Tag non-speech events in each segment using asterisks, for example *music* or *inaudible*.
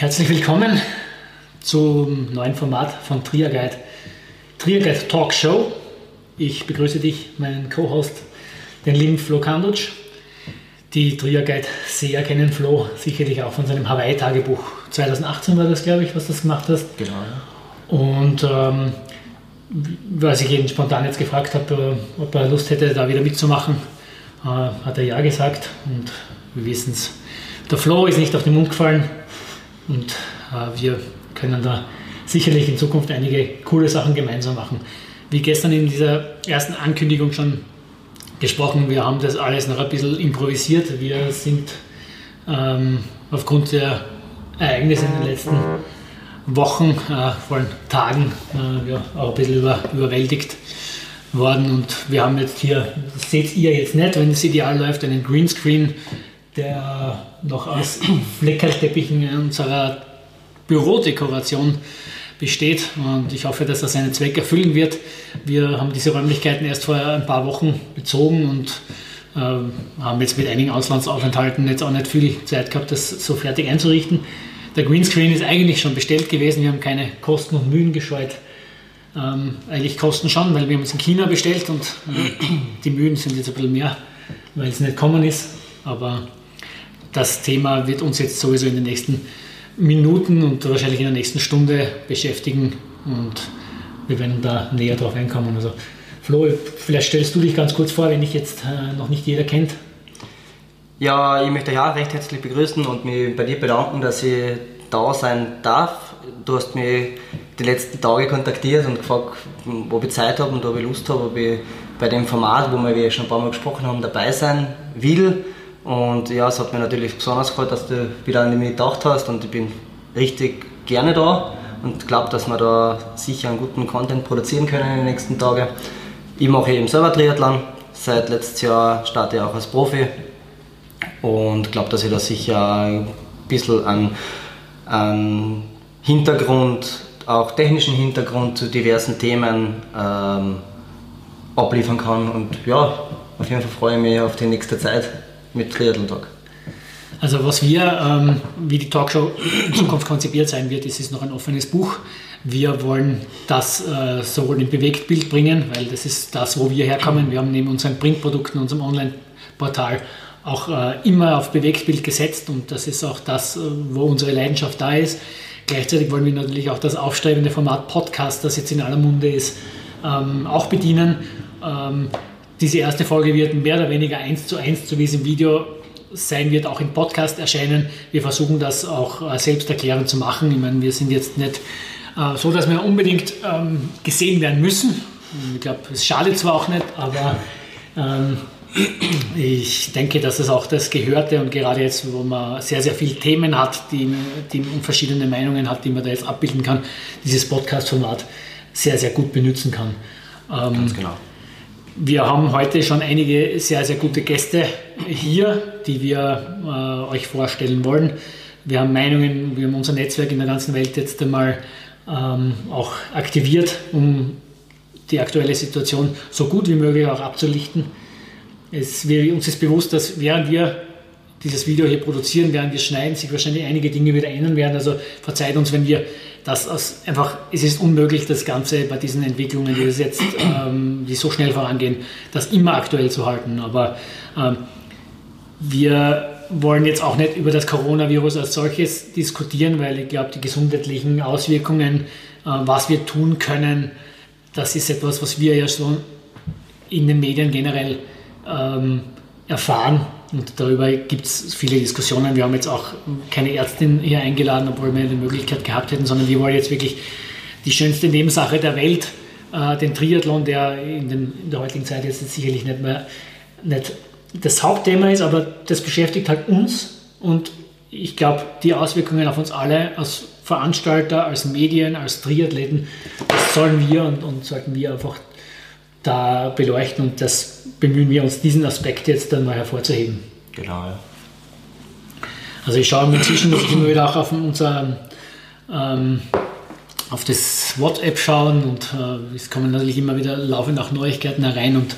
Herzlich willkommen zum neuen Format von Triaguide, Triaguide Talk Show. Ich begrüße dich, meinen Co-Host, den lieben Flo Kandutsch. Die Triaguide-Seher kennen Flo sicherlich auch von seinem Hawaii-Tagebuch. 2018 war das, glaube ich, was du gemacht hast. Genau, ja. Und ähm, was ich ihn spontan jetzt gefragt habe, ob er Lust hätte, da wieder mitzumachen, äh, hat er ja gesagt. Und wir wissen es, der Flo ist nicht auf den Mund gefallen. Und äh, wir können da sicherlich in Zukunft einige coole Sachen gemeinsam machen. Wie gestern in dieser ersten Ankündigung schon gesprochen, wir haben das alles noch ein bisschen improvisiert. Wir sind ähm, aufgrund der Ereignisse in den letzten Wochen, äh, vor allem Tagen, äh, ja, auch ein bisschen über, überwältigt worden. Und wir haben jetzt hier, das seht ihr jetzt nicht, wenn es ideal läuft, einen Greenscreen, der noch aus Fleckerteppichen unserer Bürodekoration besteht. Und ich hoffe, dass er seinen Zweck erfüllen wird. Wir haben diese Räumlichkeiten erst vor ein paar Wochen bezogen und äh, haben jetzt mit einigen Auslandsaufenthalten jetzt auch nicht viel Zeit gehabt, das so fertig einzurichten. Der Greenscreen ist eigentlich schon bestellt gewesen. Wir haben keine Kosten und Mühen gescheut. Ähm, eigentlich Kosten schon, weil wir haben es in China bestellt und äh, die Mühen sind jetzt ein bisschen mehr, weil es nicht kommen ist. Aber das Thema wird uns jetzt sowieso in den nächsten Minuten und wahrscheinlich in der nächsten Stunde beschäftigen und wir werden da näher drauf einkommen. Also Flo, vielleicht stellst du dich ganz kurz vor, wenn dich jetzt äh, noch nicht jeder kennt. Ja, ich möchte euch auch recht herzlich begrüßen und mich bei dir bedanken, dass ich da sein darf. Du hast mich die letzten Tage kontaktiert und gefragt, ob ich Zeit habe und ob ich Lust habe, ob ich bei dem Format, wo wir schon ein paar Mal gesprochen haben, dabei sein will. Und ja, es hat mir natürlich besonders gefreut, dass du wieder an mich gedacht hast und ich bin richtig gerne da und glaube, dass wir da sicher einen guten Content produzieren können in den nächsten Tagen. Ich mache eben selber Triathlon. Seit letztes Jahr starte ich auch als Profi und glaube, dass ich da sicher ein bisschen an, an Hintergrund, auch technischen Hintergrund zu diversen Themen ähm, abliefern kann. Und ja, auf jeden Fall freue ich mich auf die nächste Zeit mit Triathlon-Tag. Also was wir, ähm, wie die Talkshow in Zukunft konzipiert sein wird, ist, ist noch ein offenes Buch. Wir wollen das äh, sowohl in Bewegtbild bringen, weil das ist das, wo wir herkommen. Wir haben neben unseren Printprodukten, unserem Online-Portal auch äh, immer auf Bewegtbild gesetzt und das ist auch das, äh, wo unsere Leidenschaft da ist. Gleichzeitig wollen wir natürlich auch das aufstrebende Format Podcast, das jetzt in aller Munde ist, ähm, auch bedienen. Ähm, diese erste Folge wird mehr oder weniger eins zu eins, es im Video sein wird, auch im Podcast erscheinen. Wir versuchen das auch äh, selbsterklärend zu machen. Ich meine, wir sind jetzt nicht äh, so, dass wir unbedingt ähm, gesehen werden müssen. Ich glaube, es schadet zwar auch nicht, aber ähm, ich denke, dass es auch das Gehörte und gerade jetzt, wo man sehr, sehr viele Themen hat, die, die verschiedene Meinungen hat, die man da jetzt abbilden kann, dieses Podcast-Format sehr, sehr gut benutzen kann. Ähm, Ganz genau. Wir haben heute schon einige sehr, sehr gute Gäste hier, die wir äh, euch vorstellen wollen. Wir haben Meinungen, wir haben unser Netzwerk in der ganzen Welt jetzt einmal ähm, auch aktiviert, um die aktuelle Situation so gut wie möglich auch abzulichten. Es, wir, uns ist bewusst, dass während wir dieses Video hier produzieren, während wir schneiden, sich wahrscheinlich einige Dinge wieder ändern werden. Also verzeiht uns, wenn wir das aus, einfach, es ist unmöglich, das Ganze bei diesen Entwicklungen, die jetzt, ähm, die so schnell vorangehen, das immer aktuell zu halten. Aber ähm, wir wollen jetzt auch nicht über das Coronavirus als solches diskutieren, weil ich glaube, die gesundheitlichen Auswirkungen, äh, was wir tun können, das ist etwas, was wir ja schon in den Medien generell ähm, erfahren und darüber gibt es viele Diskussionen. Wir haben jetzt auch keine Ärztin hier eingeladen, obwohl wir die Möglichkeit gehabt hätten, sondern wir wollen jetzt wirklich die schönste Nebensache der Welt, äh, den Triathlon, der in, den, in, der heutigen Zeit jetzt sicherlich nicht mehr nicht das Hauptthema ist, aber das beschäftigt halt uns und ich glaube, die Auswirkungen auf uns alle als Veranstalter, als Medien, als Triathleten, das sollen wir und, und sollten wir einfach da beleuchten und das bemühen wir uns, diesen Aspekt jetzt dann mal hervorzuheben. Genau, ja. Also ich schaue inzwischen, dass ich immer wieder auch auf unser ähm, auf das WhatsApp schauen und äh, es kommen natürlich immer wieder laufend auch Neuigkeiten herein und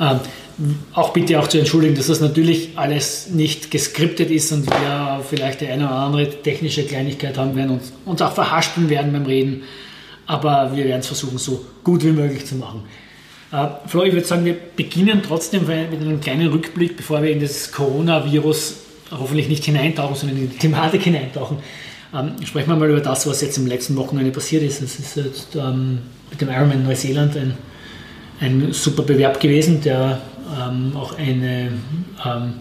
äh, auch bitte auch zu entschuldigen, dass das natürlich alles nicht geskriptet ist und wir vielleicht die eine oder andere technische Kleinigkeit haben werden und uns auch verhaspeln werden beim Reden. Aber wir werden es versuchen, so gut wie möglich zu machen. Äh, Flo, ich würde sagen, wir beginnen trotzdem mit einem kleinen Rückblick, bevor wir in das Coronavirus hoffentlich nicht hineintauchen, sondern in die Thematik *laughs* hineintauchen. Ähm, sprechen wir mal über das, was jetzt im letzten Wochenende passiert ist. Es ist jetzt ähm, mit dem Ironman Neuseeland ein, ein super Bewerb gewesen, der ähm, auch eine ähm,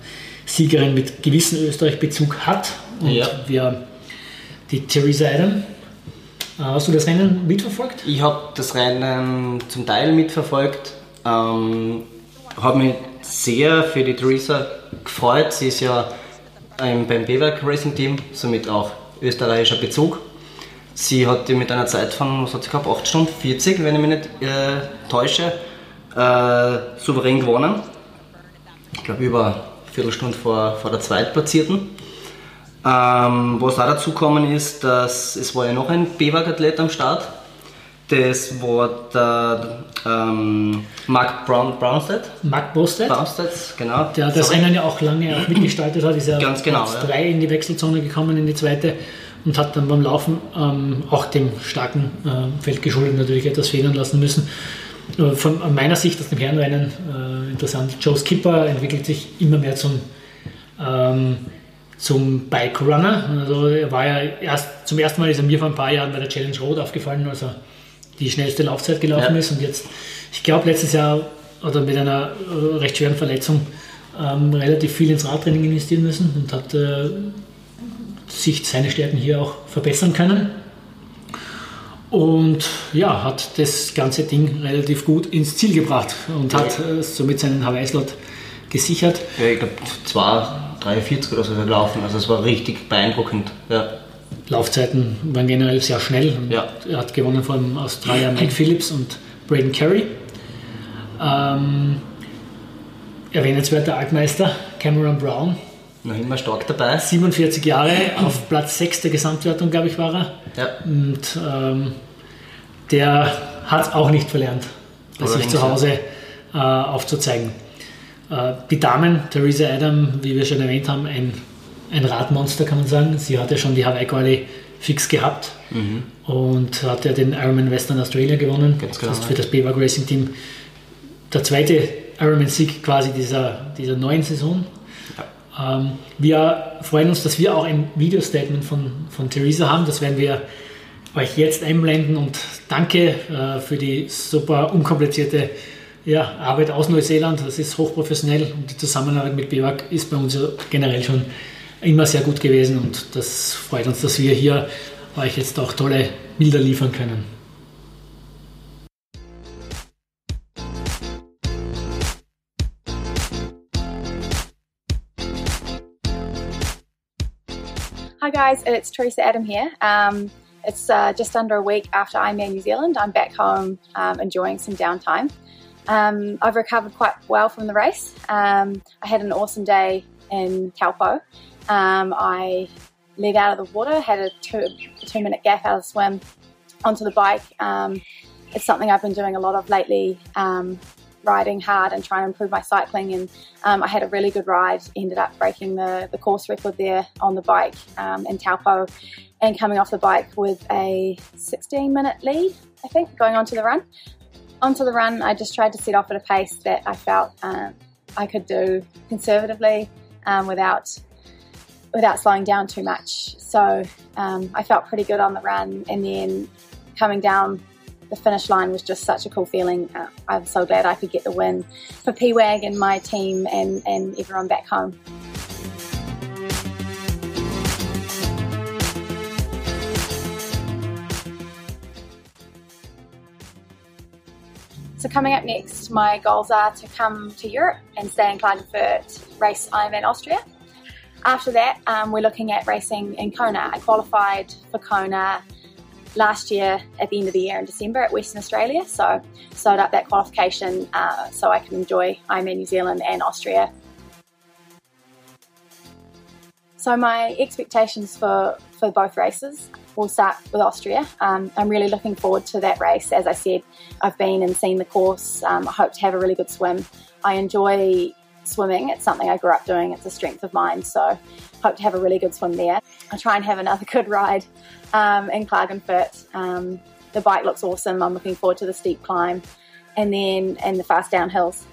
Siegerin mit gewissen Österreich-Bezug hat. Und ja. wir die Theresa Adam. Äh, hast du das Rennen mitverfolgt? Ich habe das Rennen zum Teil mitverfolgt. Ähm, habe mich sehr für die Theresa gefreut. Sie ist ja beim BWAG Racing Team, somit auch österreichischer Bezug. Sie hat mit einer Zeit von, was hat sie gehabt, 8 Stunden 40, wenn ich mich nicht äh, täusche, äh, souverän gewonnen. Ich glaube über eine Viertelstunde vor, vor der Zweitplatzierten. Ähm, was auch dazu gekommen ist, dass es war ja noch ein BWAG-Athlet am Start. Das war der ähm, Mark Brown, Brownstead. Mark Brownstead. Brownstead, genau. Der das Rennen ja auch lange auch mitgestaltet hat, ist ja Ganz genau, 3 ja. in die Wechselzone gekommen, in die zweite und hat dann beim Laufen ähm, auch dem starken äh, Feld geschuldet natürlich etwas federn lassen müssen. Äh, von meiner Sicht aus dem Herrenrennen äh, interessant. Joe Skipper entwickelt sich immer mehr zum ähm, zum Bike Runner. Also er war ja erst zum ersten Mal ist er mir vor ein paar Jahren bei der Challenge Road aufgefallen, als er die schnellste Laufzeit gelaufen ja. ist und jetzt, ich glaube letztes Jahr oder mit einer recht schweren Verletzung ähm, relativ viel ins Radtraining investieren müssen und hat äh, sich seine Stärken hier auch verbessern können. Und ja, hat das ganze Ding relativ gut ins Ziel gebracht und hat äh, somit seinen Hawaii-Slot gesichert. Ja, ich glaube, zwei 43 oder so gelaufen. Also es war richtig beeindruckend. Ja. Laufzeiten waren generell sehr schnell. Ja. Er hat gewonnen von Australier Mike Phillips und Braden Carey. Ähm, erwähnenswerter Altmeister Cameron Brown. Noch immer stark dabei. 47 Jahre, auf Platz 6 der Gesamtwertung, glaube ich, war er. Ja. Und ähm, der hat auch nicht verlernt, bei sich zu Hause äh, aufzuzeigen. Äh, die Damen, Theresa Adam, wie wir schon erwähnt haben, ein, ein Radmonster kann man sagen. Sie hat ja schon die Hawaii Quali fix gehabt mhm. und hat ja den Ironman Western Australia gewonnen. Ganz genau. Das ist für das BWAG Racing Team der zweite Ironman-Sieg quasi dieser, dieser neuen Saison. Ja. Ähm, wir freuen uns, dass wir auch ein Video-Statement von, von Theresa haben. Das werden wir euch jetzt einblenden und danke äh, für die super unkomplizierte ja, Arbeit aus Neuseeland, das ist hochprofessionell und die Zusammenarbeit mit BIWAG ist bei uns generell schon immer sehr gut gewesen und das freut uns, dass wir hier euch jetzt auch tolle Bilder liefern können. Hi guys, it's Teresa Adam here. Um, it's uh, just under a week after Ironman New Zealand. I'm back home um, enjoying some downtime. Um, I've recovered quite well from the race. Um, I had an awesome day in Taupo. Um, I leg out of the water, had a two, two minute gap out of the swim onto the bike. Um, it's something I've been doing a lot of lately, um, riding hard and trying to improve my cycling. And um, I had a really good ride, ended up breaking the, the course record there on the bike in Taupo and coming off the bike with a 16 minute lead, I think, going on to the run onto the run, I just tried to set off at a pace that I felt um, I could do conservatively um, without without slowing down too much. So um, I felt pretty good on the run, and then coming down the finish line was just such a cool feeling. Uh, I'm so glad I could get the win for PWAG and my team and, and everyone back home. So coming up next, my goals are to come to Europe and stay in Klagenfurt, race Ironman Austria. After that, um, we're looking at racing in Kona. I qualified for Kona last year at the end of the year in December at Western Australia, so sewed up that qualification uh, so I can enjoy Ironman New Zealand and Austria. So my expectations for, for both races, we'll start with Austria. Um, I'm really looking forward to that race. As I said, I've been and seen the course. Um, I hope to have a really good swim. I enjoy swimming. It's something I grew up doing. It's a strength of mine. So hope to have a really good swim there. I'll try and have another *laughs* good ride um, in Klagenfurt. Um, the bike looks awesome. I'm looking forward to the steep climb and then and the fast downhills.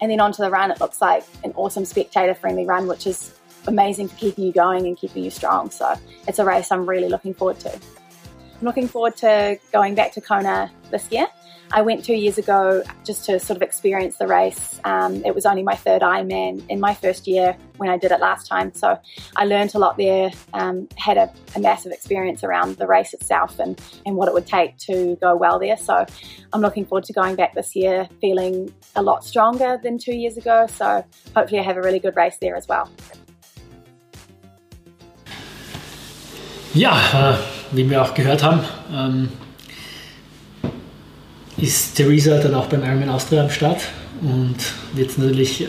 And then onto the run, it looks like an awesome spectator friendly run, which is amazing for keeping you going and keeping you strong. So it's a race I'm really looking forward to. I'm looking forward to going back to Kona this year. I went two years ago just to sort of experience the race. Um, it was only my third Ironman in my first year when I did it last time. So I learned a lot there, um, had a, a, massive experience around the race itself and, and what it would take to go well there. So I'm looking forward to going back this year feeling a lot stronger than two years ago. So hopefully I have a really good race there as well. Ja, äh, wie wir auch gehört haben, ähm, ist Theresa dann auch beim Ironman Austria am Start und wird natürlich äh,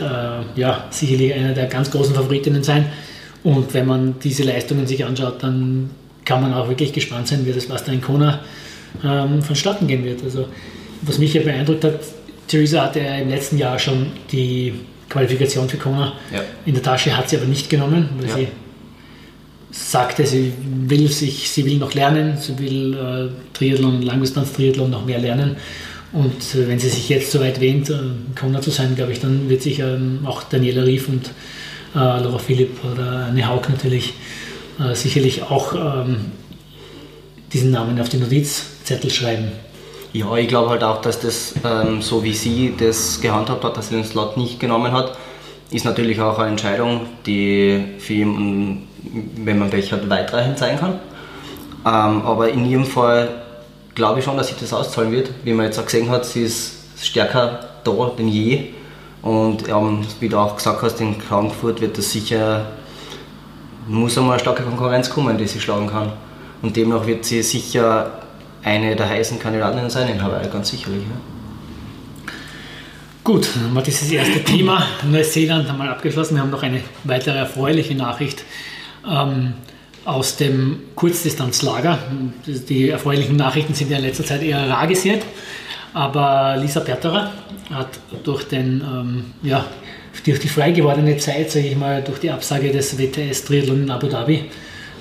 ja, sicherlich eine der ganz großen Favoritinnen sein. Und wenn man diese Leistungen sich anschaut, dann kann man auch wirklich gespannt sein, wie das was da in Kona ähm, vonstatten gehen wird. Also, was mich ja beeindruckt hat, Theresa hatte ja im letzten Jahr schon die Qualifikation für Kona ja. in der Tasche, hat sie aber nicht genommen, weil ja. sie sagte, sie will sich, sie will noch lernen, sie will äh, Triathlon, Langdistanz-Triathlon noch mehr lernen. Und äh, wenn sie sich jetzt so weit wähnt, äh, Kona zu sein, glaube ich, dann wird sich ähm, auch Daniela Rief und äh, Laura Philipp oder Anne Haug natürlich äh, sicherlich auch ähm, diesen Namen auf den Notizzettel schreiben. Ja, ich glaube halt auch, dass das, ähm, so wie sie das gehandhabt hat, dass sie den Slot nicht genommen hat, ist natürlich auch eine Entscheidung, die für jemanden wenn man Pech hat, weitreichend sein kann. Ähm, aber in ihrem Fall glaube ich schon, dass sich das auszahlen wird. Wie man jetzt auch gesehen hat, sie ist stärker da denn je. Und ähm, wie du auch gesagt hast, in Frankfurt wird das sicher, muss einmal eine starke Konkurrenz kommen, die sie schlagen kann. Und demnach wird sie sicher eine der heißen Kandidatinnen sein in Hawaii, ganz sicherlich. Ja. Gut, dann haben wir dieses erste Thema Neuseeland einmal abgeschlossen. Wir haben noch eine weitere erfreuliche Nachricht ähm, aus dem Kurzdistanzlager. Die erfreulichen Nachrichten sind ja in letzter Zeit eher rar gesät, aber Lisa Berterer hat durch, den, ähm, ja, durch die frei gewordene Zeit, sage ich mal, durch die Absage des WTS Triathlon in Abu Dhabi,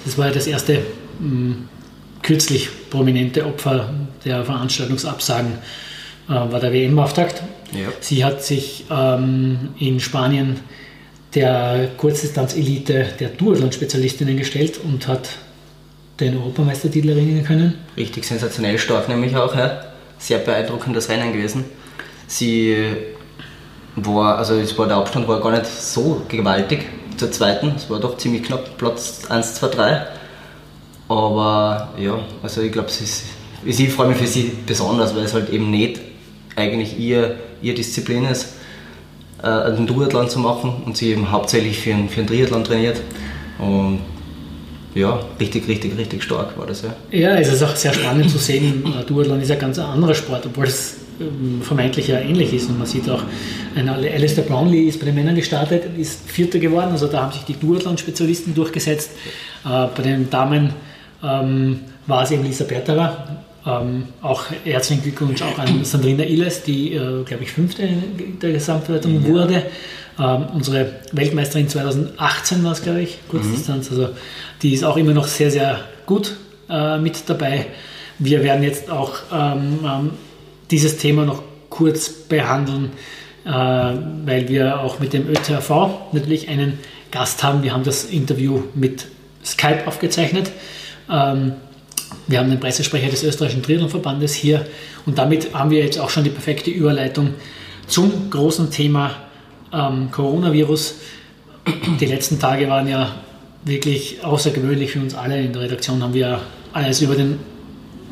das war ja das erste ähm, kürzlich prominente Opfer der Veranstaltungsabsagen, äh, war der WM-Auftakt. Ja. Sie hat sich ähm, in Spanien der Kurzdistanz-Elite der Duathlon-Spezialistinnen gestellt und hat den Europameistertitel erringen können. Richtig sensationell stark, nämlich auch. Ja. Sehr beeindruckendes Rennen gewesen. Sie war, also war, der Abstand war gar nicht so gewaltig zur zweiten. Es war doch ziemlich knapp, Platz 1, 2, 3. Aber ja, also ich glaube, ich freue mich für sie besonders, weil es halt eben nicht eigentlich ihr, ihr Disziplin ist äh, einen Duathlon zu machen und sie eben hauptsächlich für einen, Triathlon trainiert. Und ja, richtig, richtig, richtig stark war das ja. Ja, es ist auch sehr spannend zu sehen. Duathlon ist ja ganz anderer Sport, obwohl es ähm, vermeintlich ja ähnlich ist. Und man sieht auch, ein Alistair Brownlee ist bei den Männern gestartet, ist Vierter geworden. Also da haben sich die Duathlon-Spezialisten durchgesetzt. Äh, bei den Damen ähm, war es eben Lisa Berterer, ähm, auch herzlichen Glückwunsch auch an Sandrina Illes, die, äh, glaube ich, fünfte der Gesamtwertung ja. wurde. Ähm, unsere Weltmeisterin 2018 war es, glaube ich, Kurzdistanz. Mhm. Also die ist auch immer noch sehr, sehr gut äh, mit dabei. Wir werden jetzt auch ähm, ähm dieses Thema noch kurz behandeln, äh, weil wir auch mit dem ÖTRV natürlich einen Gast haben. Wir haben das Interview mit Skype aufgezeichnet. Ähm, wir haben den Pressesprecher des österreichischen Triathlonverbandes hier und damit haben wir jetzt auch schon die perfekte Überleitung zum großen Thema ähm, Coronavirus. Die letzten Tage waren ja wirklich außergewöhnlich für uns alle. In der Redaktion haben wir alles über den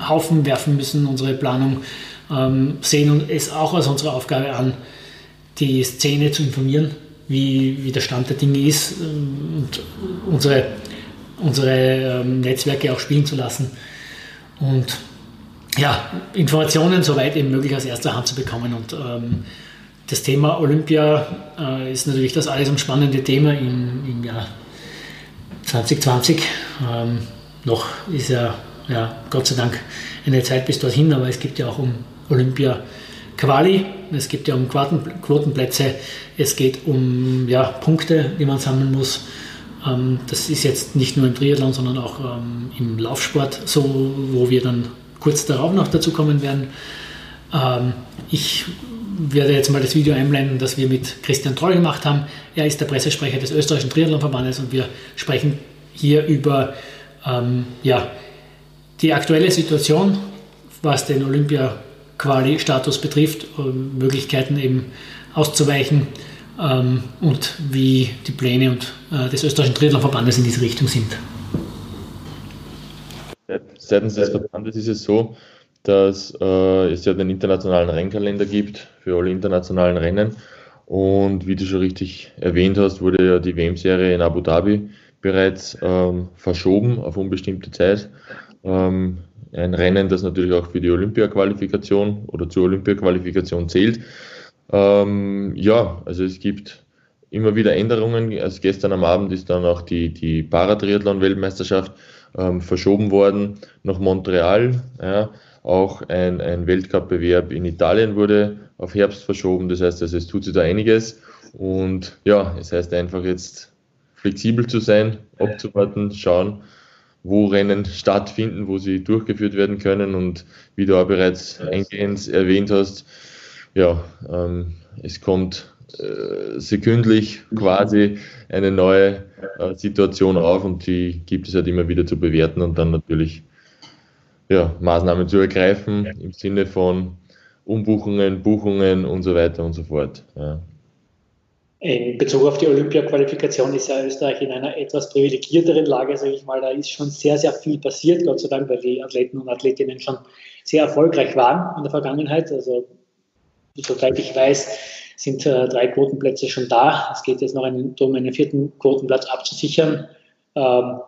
Haufen werfen müssen, unsere Planung ähm, sehen und es auch als unsere Aufgabe an, die Szene zu informieren, wie, wie der Stand der Dinge ist ähm, und unsere, unsere ähm, Netzwerke auch spielen zu lassen und ja, Informationen soweit eben möglich aus erster Hand zu bekommen. Und ähm, das Thema Olympia äh, ist natürlich das alles umspannende Thema im, im Jahr 2020. Ähm, noch ist ja ja, Gott sei Dank eine Zeit bis dorthin, aber es gibt ja auch um Olympia Quali, es geht ja um Quotenplätze, es geht um ja, Punkte, die man sammeln muss. Ähm, das ist jetzt nicht nur im Triathlon, sondern auch ähm, im Laufsport so, wo wir dann kurz darauf noch dazu kommen werden. Ähm, ich werde jetzt mal das Video einblenden, das wir mit Christian Troll gemacht haben. Er ist der Pressesprecher des österreichischen Triathlonverbandes und wir sprechen hier über ähm, ja, die aktuelle Situation, was den Olympia Quali-Status betrifft, Möglichkeiten eben auszuweichen ähm, und wie die Pläne und, äh, des österreichischen Triathlonverbandes in diese Richtung sind. Seitens des Verbandes ist es so, dass äh, es ja den internationalen Rennkalender gibt für alle internationalen Rennen. Und wie du schon richtig erwähnt hast, wurde ja die WM-Serie in Abu Dhabi bereits ähm, verschoben auf unbestimmte Zeit. Ähm, ein Rennen, das natürlich auch für die Olympia-Qualifikation oder zur Olympia-Qualifikation zählt. Ähm, ja, also es gibt immer wieder Änderungen. Also gestern am Abend ist dann auch die, die Paratriathlon-Weltmeisterschaft ähm, verschoben worden nach Montreal. Ja. Auch ein, ein Weltcup-Bewerb in Italien wurde auf Herbst verschoben. Das heißt, also es tut sich da einiges. Und ja, es heißt einfach jetzt flexibel zu sein, abzuwarten, schauen, wo Rennen stattfinden, wo sie durchgeführt werden können. Und wie du auch bereits eingehend erwähnt hast, ja, ähm, es kommt äh, sekündlich quasi eine neue äh, Situation auf und die gibt es halt immer wieder zu bewerten und dann natürlich ja, Maßnahmen zu ergreifen im Sinne von Umbuchungen, Buchungen und so weiter und so fort. Ja. In Bezug auf die Olympia-Qualifikation ist ja Österreich in einer etwas privilegierteren Lage, sage ich mal. Da ist schon sehr, sehr viel passiert, Gott sei Dank, weil die Athleten und Athletinnen schon sehr erfolgreich waren in der Vergangenheit. Also, soweit ich weiß, sind äh, drei Quotenplätze schon da. Es geht jetzt noch einen, darum, einen vierten Quotenplatz abzusichern. Ähm,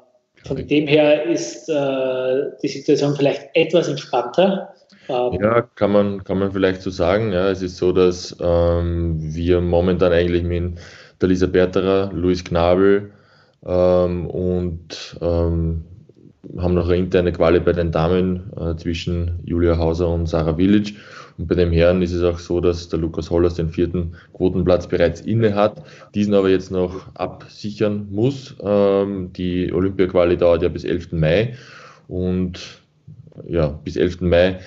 von dem her ist äh, die Situation vielleicht etwas entspannter. Ähm, ja, kann man, kann man vielleicht so sagen. Ja, es ist so, dass ähm, wir momentan eigentlich mit der Lisa Berterer, Luis Knabel ähm, und ähm, haben noch eine interne Quali bei den Damen äh, zwischen Julia Hauser und Sarah Village. Und bei dem Herren ist es auch so, dass der Lukas Hollers den vierten Quotenplatz bereits inne hat, diesen aber jetzt noch absichern muss. Ähm, die Olympia-Quali dauert ja bis 11. Mai und ja, bis 11. Mai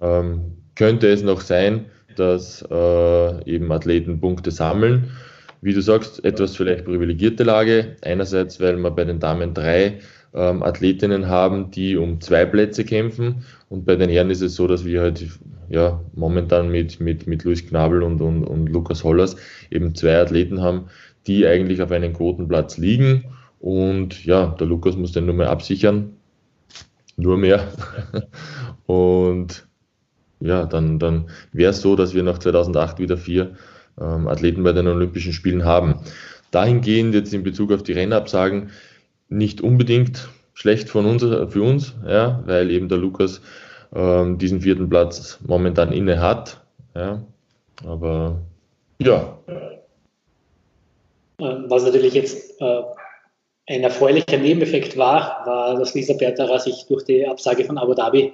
ähm, könnte es noch sein, dass äh, eben Athleten Punkte sammeln. Wie du sagst, etwas vielleicht privilegierte Lage. Einerseits, weil wir bei den Damen drei ähm, Athletinnen haben, die um zwei Plätze kämpfen. Und bei den Herren ist es so, dass wir halt ja, momentan mit, mit, mit Luis Knabel und, und, und Lukas Hollers eben zwei Athleten haben, die eigentlich auf einem Quotenplatz liegen. Und ja, der Lukas muss den nur mehr absichern. Nur mehr. *laughs* und ja, dann, dann wäre es so, dass wir nach 2008 wieder vier ähm, Athleten bei den Olympischen Spielen haben. Dahingehend jetzt in Bezug auf die Rennabsagen nicht unbedingt schlecht von uns, für uns, ja, weil eben der Lukas ähm, diesen vierten Platz momentan inne hat. Ja. Aber ja. Was natürlich jetzt äh, ein erfreulicher Nebeneffekt war, war, dass Lisa Bertara sich durch die Absage von Abu Dhabi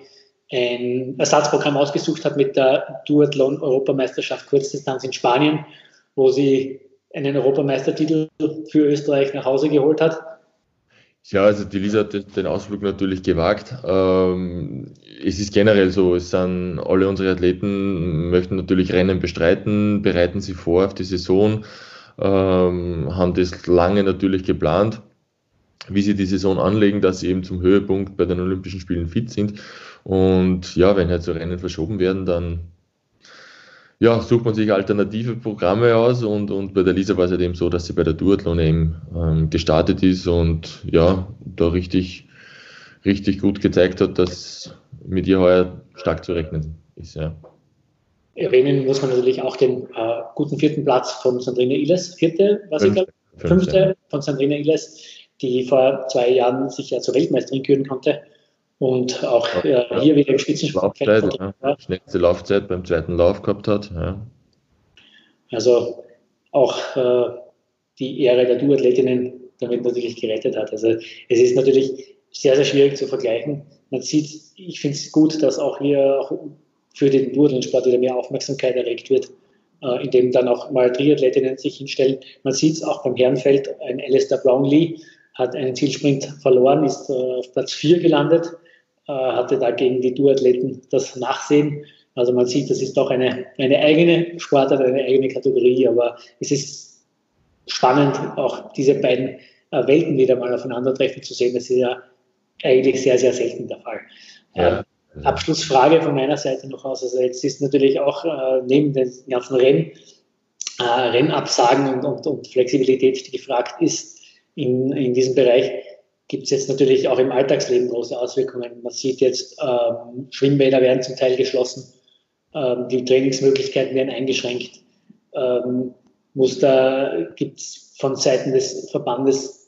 ein Ersatzprogramm ausgesucht hat mit der Duathlon-Europameisterschaft Kurzdistanz in Spanien, wo sie einen Europameistertitel für Österreich nach Hause geholt hat. Ja, also die Lisa hat den Ausflug natürlich gewagt. Ähm, es ist generell so, es sind alle unsere Athleten möchten natürlich Rennen bestreiten, bereiten sie vor auf die Saison, ähm, haben das lange natürlich geplant, wie sie die Saison anlegen, dass sie eben zum Höhepunkt bei den Olympischen Spielen fit sind. Und ja, wenn halt so Rennen verschoben werden, dann ja, sucht man sich alternative Programme aus und, und bei der Lisa war es halt eben so, dass sie bei der Duathlon eben ähm, gestartet ist und ja, da richtig, richtig gut gezeigt hat, dass mit ihr heuer stark zu rechnen ist. Ja. Erwähnen muss man natürlich auch den äh, guten vierten Platz von Sandrine Illes, vierte, was ich glaube, fünfte von Sandrine Illes, die vor zwei Jahren sich ja zur Weltmeisterin küren konnte und auch ja, hier wieder im Spitzensport. Laufzeit, ja. Schnellste Laufzeit beim zweiten Lauf gehabt hat. Ja. Also auch äh, die Ehre der Duathletinnen damit natürlich gerettet hat. Also es ist natürlich sehr, sehr schwierig zu vergleichen, man sieht, ich finde es gut, dass auch hier auch für den Duathlon-Sport wieder mehr Aufmerksamkeit erregt wird, äh, indem dann auch mal Triathletinnen sich hinstellen. Man sieht es auch beim Herrenfeld, ein Alistair Brownlee hat einen Zielsprint verloren, ist äh, auf Platz 4 gelandet, äh, hatte da gegen die Duathleten das Nachsehen. Also man sieht, das ist doch eine, eine eigene Sportart, eine eigene Kategorie, aber es ist spannend, auch diese beiden äh, Welten wieder mal aufeinandertreffen zu sehen. Das ist ja eigentlich sehr, sehr selten der Fall. Ja. Ähm, Abschlussfrage von meiner Seite noch aus. Also jetzt ist natürlich auch äh, neben den ganzen Renn, äh, Rennabsagen und, und, und, Flexibilität, die gefragt ist in, in diesem Bereich, gibt es jetzt natürlich auch im Alltagsleben große Auswirkungen. Man sieht jetzt, ähm, Schwimmbäder werden zum Teil geschlossen, ähm, die Trainingsmöglichkeiten werden eingeschränkt. Ähm, muss da gibt es von Seiten des Verbandes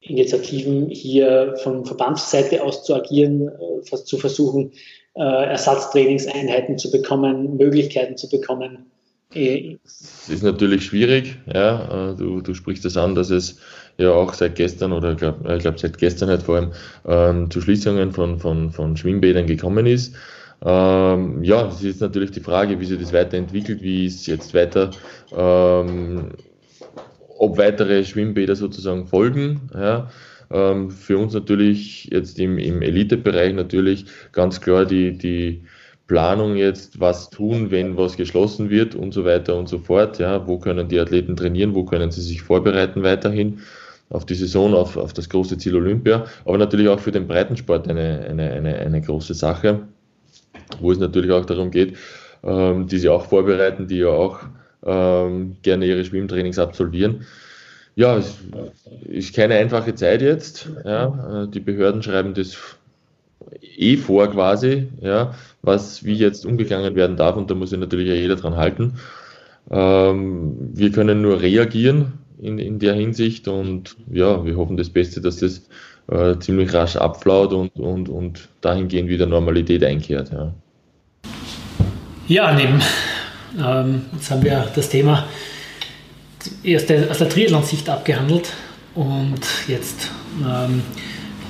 Initiativen hier von Verbandsseite aus zu agieren, äh, zu versuchen, äh, Ersatztrainingseinheiten zu bekommen, Möglichkeiten zu bekommen. Es ist natürlich schwierig, ja. Äh, du, du sprichst das an, dass es ja auch seit gestern oder glaub, ich glaube seit gestern halt vor allem ähm, zu Schließungen von, von, von Schwimmbädern gekommen ist. Ähm, ja, es ist natürlich die Frage, wie sich das weiterentwickelt, wie es jetzt weiter ähm, ob weitere Schwimmbäder sozusagen folgen. Ja. Ähm, für uns natürlich jetzt im, im Elitebereich natürlich ganz klar die, die Planung jetzt, was tun, wenn was geschlossen wird und so weiter und so fort. Ja. Wo können die Athleten trainieren, wo können sie sich vorbereiten weiterhin auf die Saison, auf, auf das große Ziel Olympia, aber natürlich auch für den Breitensport eine, eine, eine, eine große Sache, wo es natürlich auch darum geht, ähm, die sie auch vorbereiten, die ja auch ähm, gerne ihre Schwimmtrainings absolvieren. Ja, es ist keine einfache Zeit jetzt. Ja. Die Behörden schreiben das eh vor quasi, ja, was wie jetzt umgegangen werden darf und da muss sich natürlich jeder dran halten. Ähm, wir können nur reagieren in, in der Hinsicht und ja, wir hoffen das Beste, dass das äh, ziemlich rasch abflaut und, und, und dahingehend wieder Normalität einkehrt. Ja, ja neben ähm, jetzt haben wir das Thema erst aus der Triathlon-Sicht abgehandelt und jetzt ähm,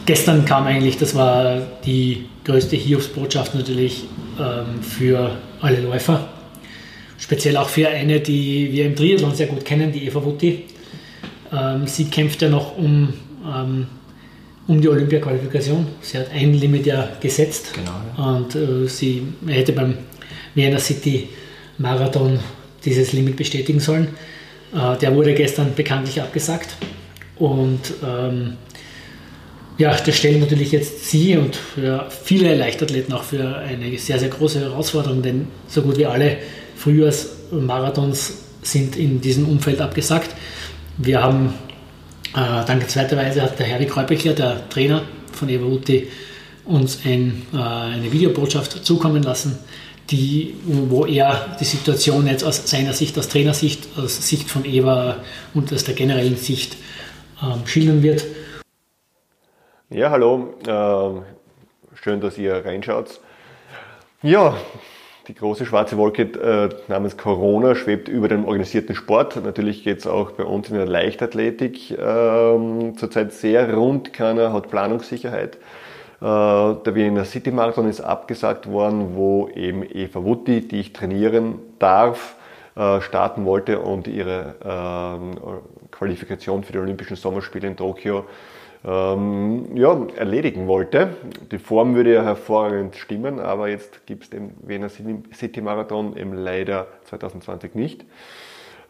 gestern kam eigentlich, das war die größte Hiobsbotschaft natürlich ähm, für alle Läufer, speziell auch für eine, die wir im Triathlon sehr gut kennen, die Eva Wutti. Ähm, sie kämpft ja noch um, ähm, um die Olympia-Qualifikation. Sie hat ein Limit ja gesetzt genau, ja. und äh, sie hätte beim Vienna City Marathon dieses Limit bestätigen sollen. Äh, der wurde gestern bekanntlich abgesagt. Und ähm, ja, das stellt natürlich jetzt Sie und für viele Leichtathleten auch für eine sehr, sehr große Herausforderung, denn so gut wie alle Frühjahrsmarathons sind in diesem Umfeld abgesagt. Wir haben, äh, dankenswerterweise hat der Herr Kräupichler, der Trainer von Eva Uti, uns ein, äh, eine Videobotschaft zukommen lassen, die, wo er die Situation jetzt aus seiner Sicht, aus Trainersicht, aus Sicht von Eva und aus der generellen Sicht ähm, schildern wird. Ja, hallo, ähm, schön, dass ihr reinschaut. Ja, die große schwarze Wolke äh, namens Corona schwebt über dem organisierten Sport. Natürlich geht es auch bei uns in der Leichtathletik ähm, zurzeit sehr rund. Keiner hat Planungssicherheit. Äh, der Wiener City Marathon ist abgesagt worden, wo eben Eva Wutti, die ich trainieren darf, äh, starten wollte und ihre ähm, Qualifikation für die Olympischen Sommerspiele in Tokio ähm, ja, erledigen wollte. Die Form würde ja hervorragend stimmen, aber jetzt gibt es den Wiener City Marathon eben leider 2020 nicht.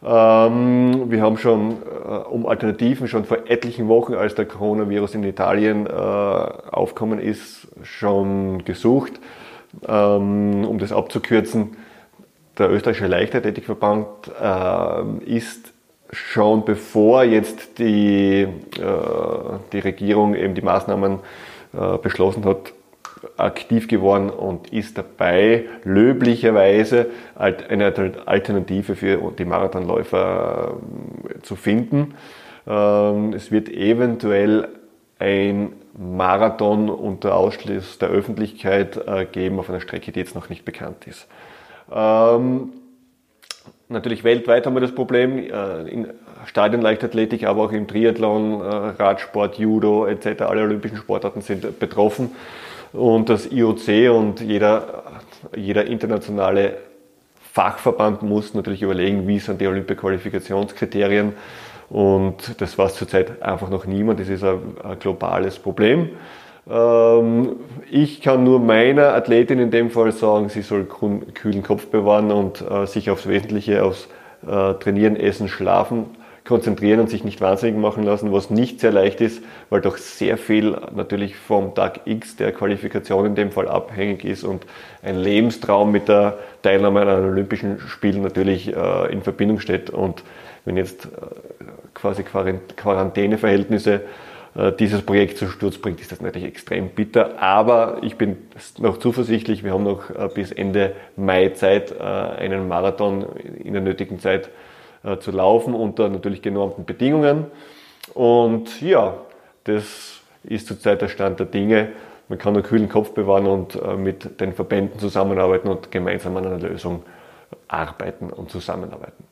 Ähm, wir haben schon äh, um Alternativen schon vor etlichen Wochen, als der Coronavirus in Italien äh, aufkommen ist, schon gesucht. Ähm, um das abzukürzen, der österreichische Leichtathletikverband äh, ist schon bevor jetzt die, äh, die Regierung eben die Maßnahmen äh, beschlossen hat, aktiv geworden und ist dabei, löblicherweise eine Alternative für die Marathonläufer ähm, zu finden. Ähm, es wird eventuell ein Marathon unter Ausschluss der Öffentlichkeit äh, geben auf einer Strecke, die jetzt noch nicht bekannt ist. Ähm, natürlich weltweit haben wir das Problem, äh, in Stadionleichtathletik, aber auch im Triathlon, äh, Radsport, Judo etc., alle olympischen Sportarten sind betroffen. Und das IOC und jeder, jeder internationale Fachverband muss natürlich überlegen, wie sind die Olympia-Qualifikationskriterien. Und das weiß zurzeit einfach noch niemand. Das ist ein, ein globales Problem. Ähm, ich kann nur meiner Athletin in dem Fall sagen, sie soll kühlen Kopf bewahren und äh, sich aufs Wesentliche, aufs äh, Trainieren, Essen, Schlafen konzentrieren und sich nicht wahnsinnig machen lassen, was nicht sehr leicht ist, weil doch sehr viel natürlich vom Tag X der Qualifikation in dem Fall abhängig ist und ein Lebenstraum mit der Teilnahme an Olympischen Spielen natürlich äh, in Verbindung steht. Und wenn jetzt quasi Quarantäneverhältnisse dieses Projekt zu Sturz bringt, ist das natürlich extrem bitter. Aber ich bin noch zuversichtlich, wir haben noch äh, bis Ende Mai Zeit, äh, einen Marathon in der nötigen Zeit zu laufen, unter natürlich genormten Bedingungen. Und ja, das ist zurzeit der Stand der Dinge. Man kann einen kühlen Kopf bewahren und mit den Verbänden zusammenarbeiten und gemeinsam an einer Lösung arbeiten und zusammenarbeiten.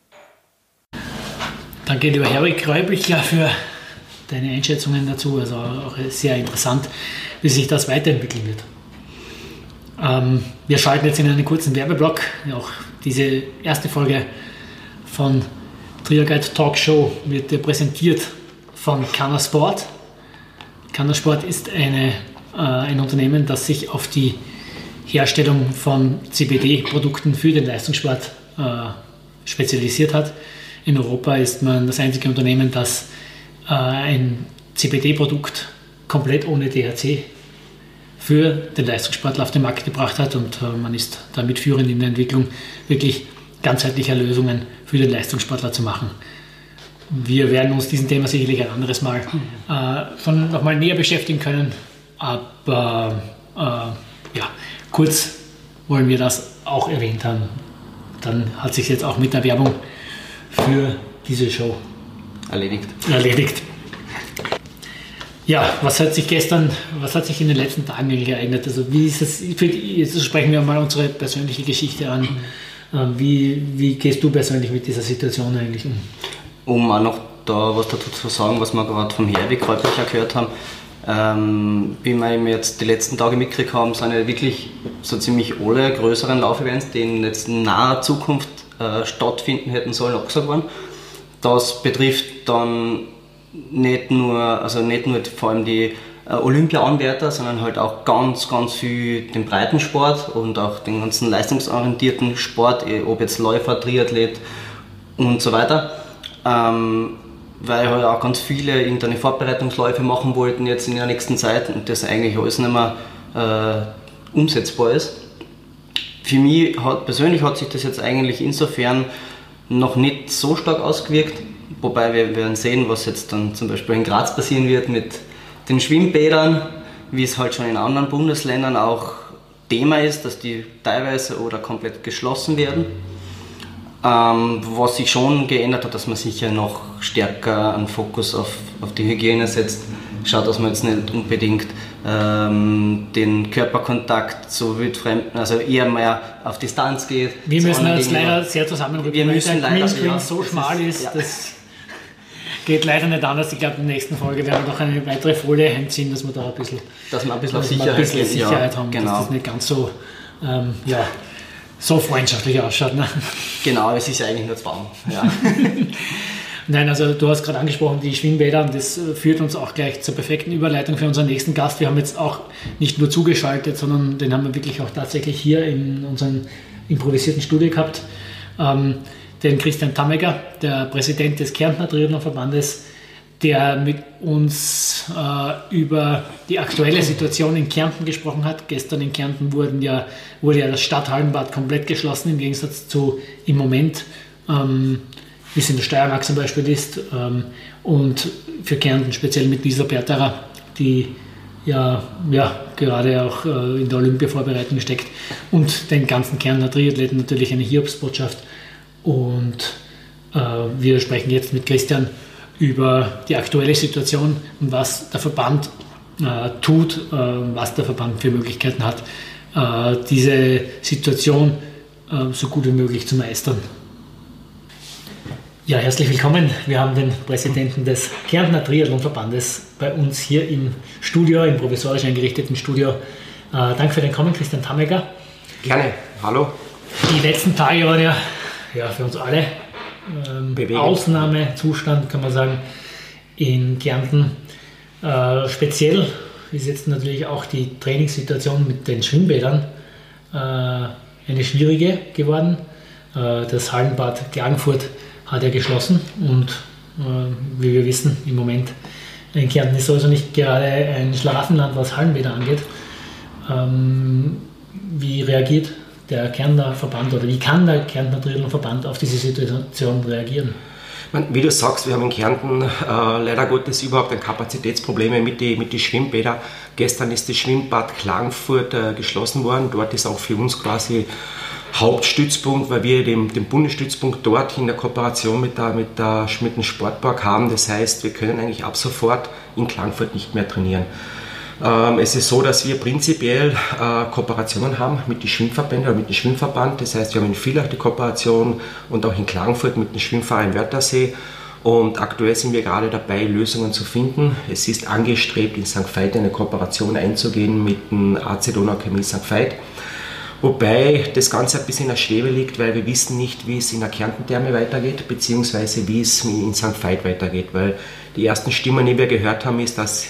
Danke, lieber Herwig Räublichler, für deine Einschätzungen dazu. Also auch sehr interessant, wie sich das weiterentwickeln wird. Ähm, wir schalten jetzt in einen kurzen Werbeblock. Auch diese erste Folge von Triaguide Talk Show wird dir präsentiert von Canna Sport. Canna Sport ist eine, äh, ein Unternehmen, das sich auf die Herstellung von CBD-Produkten für den Leistungssport äh, spezialisiert hat. In Europa ist man das einzige Unternehmen, das äh, ein CBD-Produkt komplett ohne THC für den Leistungssportler auf den Markt gebracht hat und äh, man ist damit führend in der Entwicklung wirklich ganzheitlicher Lösungen für den Leistungssportler zu machen. Wir werden uns diesem Thema sicherlich ein anderes Mal äh, schon nochmal näher beschäftigen können, aber äh, ja, kurz wollen wir das auch erwähnt haben. Dann hat sich jetzt auch mit der Werbung für diese Show erledigt. Erledigt. Ja, was hat sich gestern, was hat sich in den letzten Tagen eigentlich ereignet? Also wie ist es, jetzt sprechen wir mal unsere persönliche Geschichte an. Ähm, wie, wie gehst du persönlich mit dieser Situation eigentlich um? Um auch noch da was dazu zu sagen, was wir gerade vom Herweg heute gehört haben, ähm, wie wir jetzt die letzten Tage mitgekriegt haben, sind ja wirklich so ziemlich alle größeren Laufevents, die in jetzt naher Zukunft äh, stattfinden hätten sollen, abgesagt worden. Das betrifft dann nicht nur, also nicht nur vor allem die äh, Olympia-Anwärter, sondern halt auch ganz, ganz viel den Breitensport und auch den ganzen leistungsorientierten Sport, eh, ob jetzt Läufer, Triathlet und so weiter. Ähm, weil halt auch ganz viele irgendeine Vorbereitungsläufe machen wollten jetzt in der nächsten Zeit und das eigentlich alles nicht mehr äh, umsetzbar ist. Für mich hat, persönlich hat sich das jetzt eigentlich insofern noch nicht so stark ausgewirkt, wobei wir werden sehen, was jetzt dann zum Beispiel in Graz passieren wird mit den Schwimmbädern, wie es halt schon in anderen Bundesländern auch Thema ist, dass die teilweise oder komplett geschlossen werden. Ähm, was sich schon geändert hat, dass man sicher noch stärker einen Fokus auf, auf die Hygiene setzt, schaut, dass man jetzt nicht unbedingt ähm, den Körperkontakt zu wildfremden, also eher mehr auf Distanz geht. Wir müssen jetzt leider sehr zusammenrücken, wir müssen weil der Greenscreen ja, so schmal ist- ist, ja. das *laughs* geht leider nicht anders. Ich glaube, in der nächsten Folge werden wir noch eine weitere Folie hinziehen, dass wir da ein bisschen, Dass man ein bisschen wir ein Sicherheit bisschen. Sicherheit ja, haben, genau. dass das nicht ganz so, ähm, ja, so freundschaftlich ausschaut. Ne? Genau, es ist ja eigentlich nur zu warm. Ja. *laughs* Nein, also du hast gerade angesprochen, die Schwimmbäder und das äh, führt uns auch gleich zur perfekten Überleitung für unseren nächsten Gast. Wir haben jetzt auch nicht nur zugeschaltet, sondern den haben wir wirklich auch tatsächlich hier in unserem improvisierten Studio gehabt. Ähm, den Christian Tammeger, der Präsident des Kärntner Triathlonverbandes, der mit uns äh, über die aktuelle Situation in Kärnten gesprochen hat. Gestern in Kärnten wurden ja, wurde ja das Stadthallenbad komplett geschlossen, im Gegensatz zu im Moment, ähm, wie es in der Steiermark zum Beispiel ist. Ähm, und für Kärnten speziell mit Lisa Berterer, die ja, ja gerade auch äh, in der Olympia-Vorbereitung steckt. Und den ganzen Kärntner Triathleten natürlich eine Hiobsbotschaft. Und äh, wir sprechen jetzt mit Christian über die aktuelle Situation und was der Verband äh, tut, äh, was der Verband für Möglichkeiten hat, äh, diese Situation äh, so gut wie möglich zu meistern. Ja, herzlich willkommen. Wir haben den Präsidenten des Kärntner Triathlonverbandes bei uns hier im Studio, im provisorisch eingerichteten Studio Äh, danke für den Kommen, Christian Tammecker. Gerne, hallo. Die letzten Tage waren ja, ja für uns alle ähm, Ausnahmezustand, kann man sagen, in Kärnten. Äh, speziell ist jetzt natürlich auch die Trainingssituation mit den Schwimmbädern äh, eine schwierige geworden. Äh, das Hallenbad Klagenfurt hat ja geschlossen und äh, wie wir wissen, im Moment in Kärnten ist sowieso nicht gerade ein Schlafenland, was Hallenbäder angeht. Ähm, wie reagiert der Kärntner Verband oder wie kann der Kärntner Triathlon-Verband auf diese Situation reagieren? Wie du sagst, wir haben in Kärnten äh, leider Gottes überhaupt ein Kapazitätsprobleme mit den mit die Schwimmbädern. Gestern ist das Schwimmbad Klagenfurt äh, geschlossen worden. Dort ist auch für uns quasi Hauptstützpunkt, weil wir den, den Bundesstützpunkt dort in der Kooperation mit, der, mit, der, mit dem Sportpark haben. Das heißt, wir können eigentlich ab sofort in Klagenfurt nicht mehr trainieren. Ähm, es ist so, dass wir prinzipiell äh, Kooperationen haben mit den Schwimmverbänden oder mit dem Schwimmverband. Das heißt, wir haben in Villach die Kooperation und auch in Klagenfurt mit dem Schwimmverein Wörthersee. Und aktuell sind wir gerade dabei, Lösungen zu finden. Es ist angestrebt, in St. Veit eine Kooperation einzugehen mit dem AC Donau Chemie St. Veit. Wobei das Ganze ein bisschen in der Schwebe liegt, weil wir wissen nicht, wie es in der Kärntentherme weitergeht, beziehungsweise wie es in St. Veit weitergeht. Weil die ersten Stimmen, die wir gehört haben, ist, dass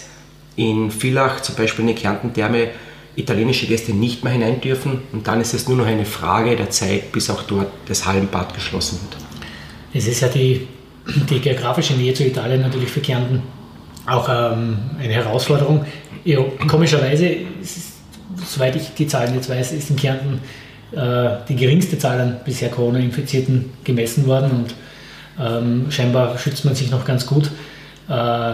in Villach, zum Beispiel in die Kärntentherme, italienische Gäste nicht mehr hinein dürfen. Und dann ist es nur noch eine Frage der Zeit, bis auch dort das Hallenbad geschlossen wird. Es ist ja die, die geografische Nähe zu Italien natürlich für Kärnten auch ähm, eine Herausforderung. Ja, komischerweise, soweit ich die Zahlen jetzt weiß, ist in Kärnten äh, die geringste Zahl an bisher Corona-Infizierten gemessen worden und ähm, scheinbar schützt man sich noch ganz gut. Äh,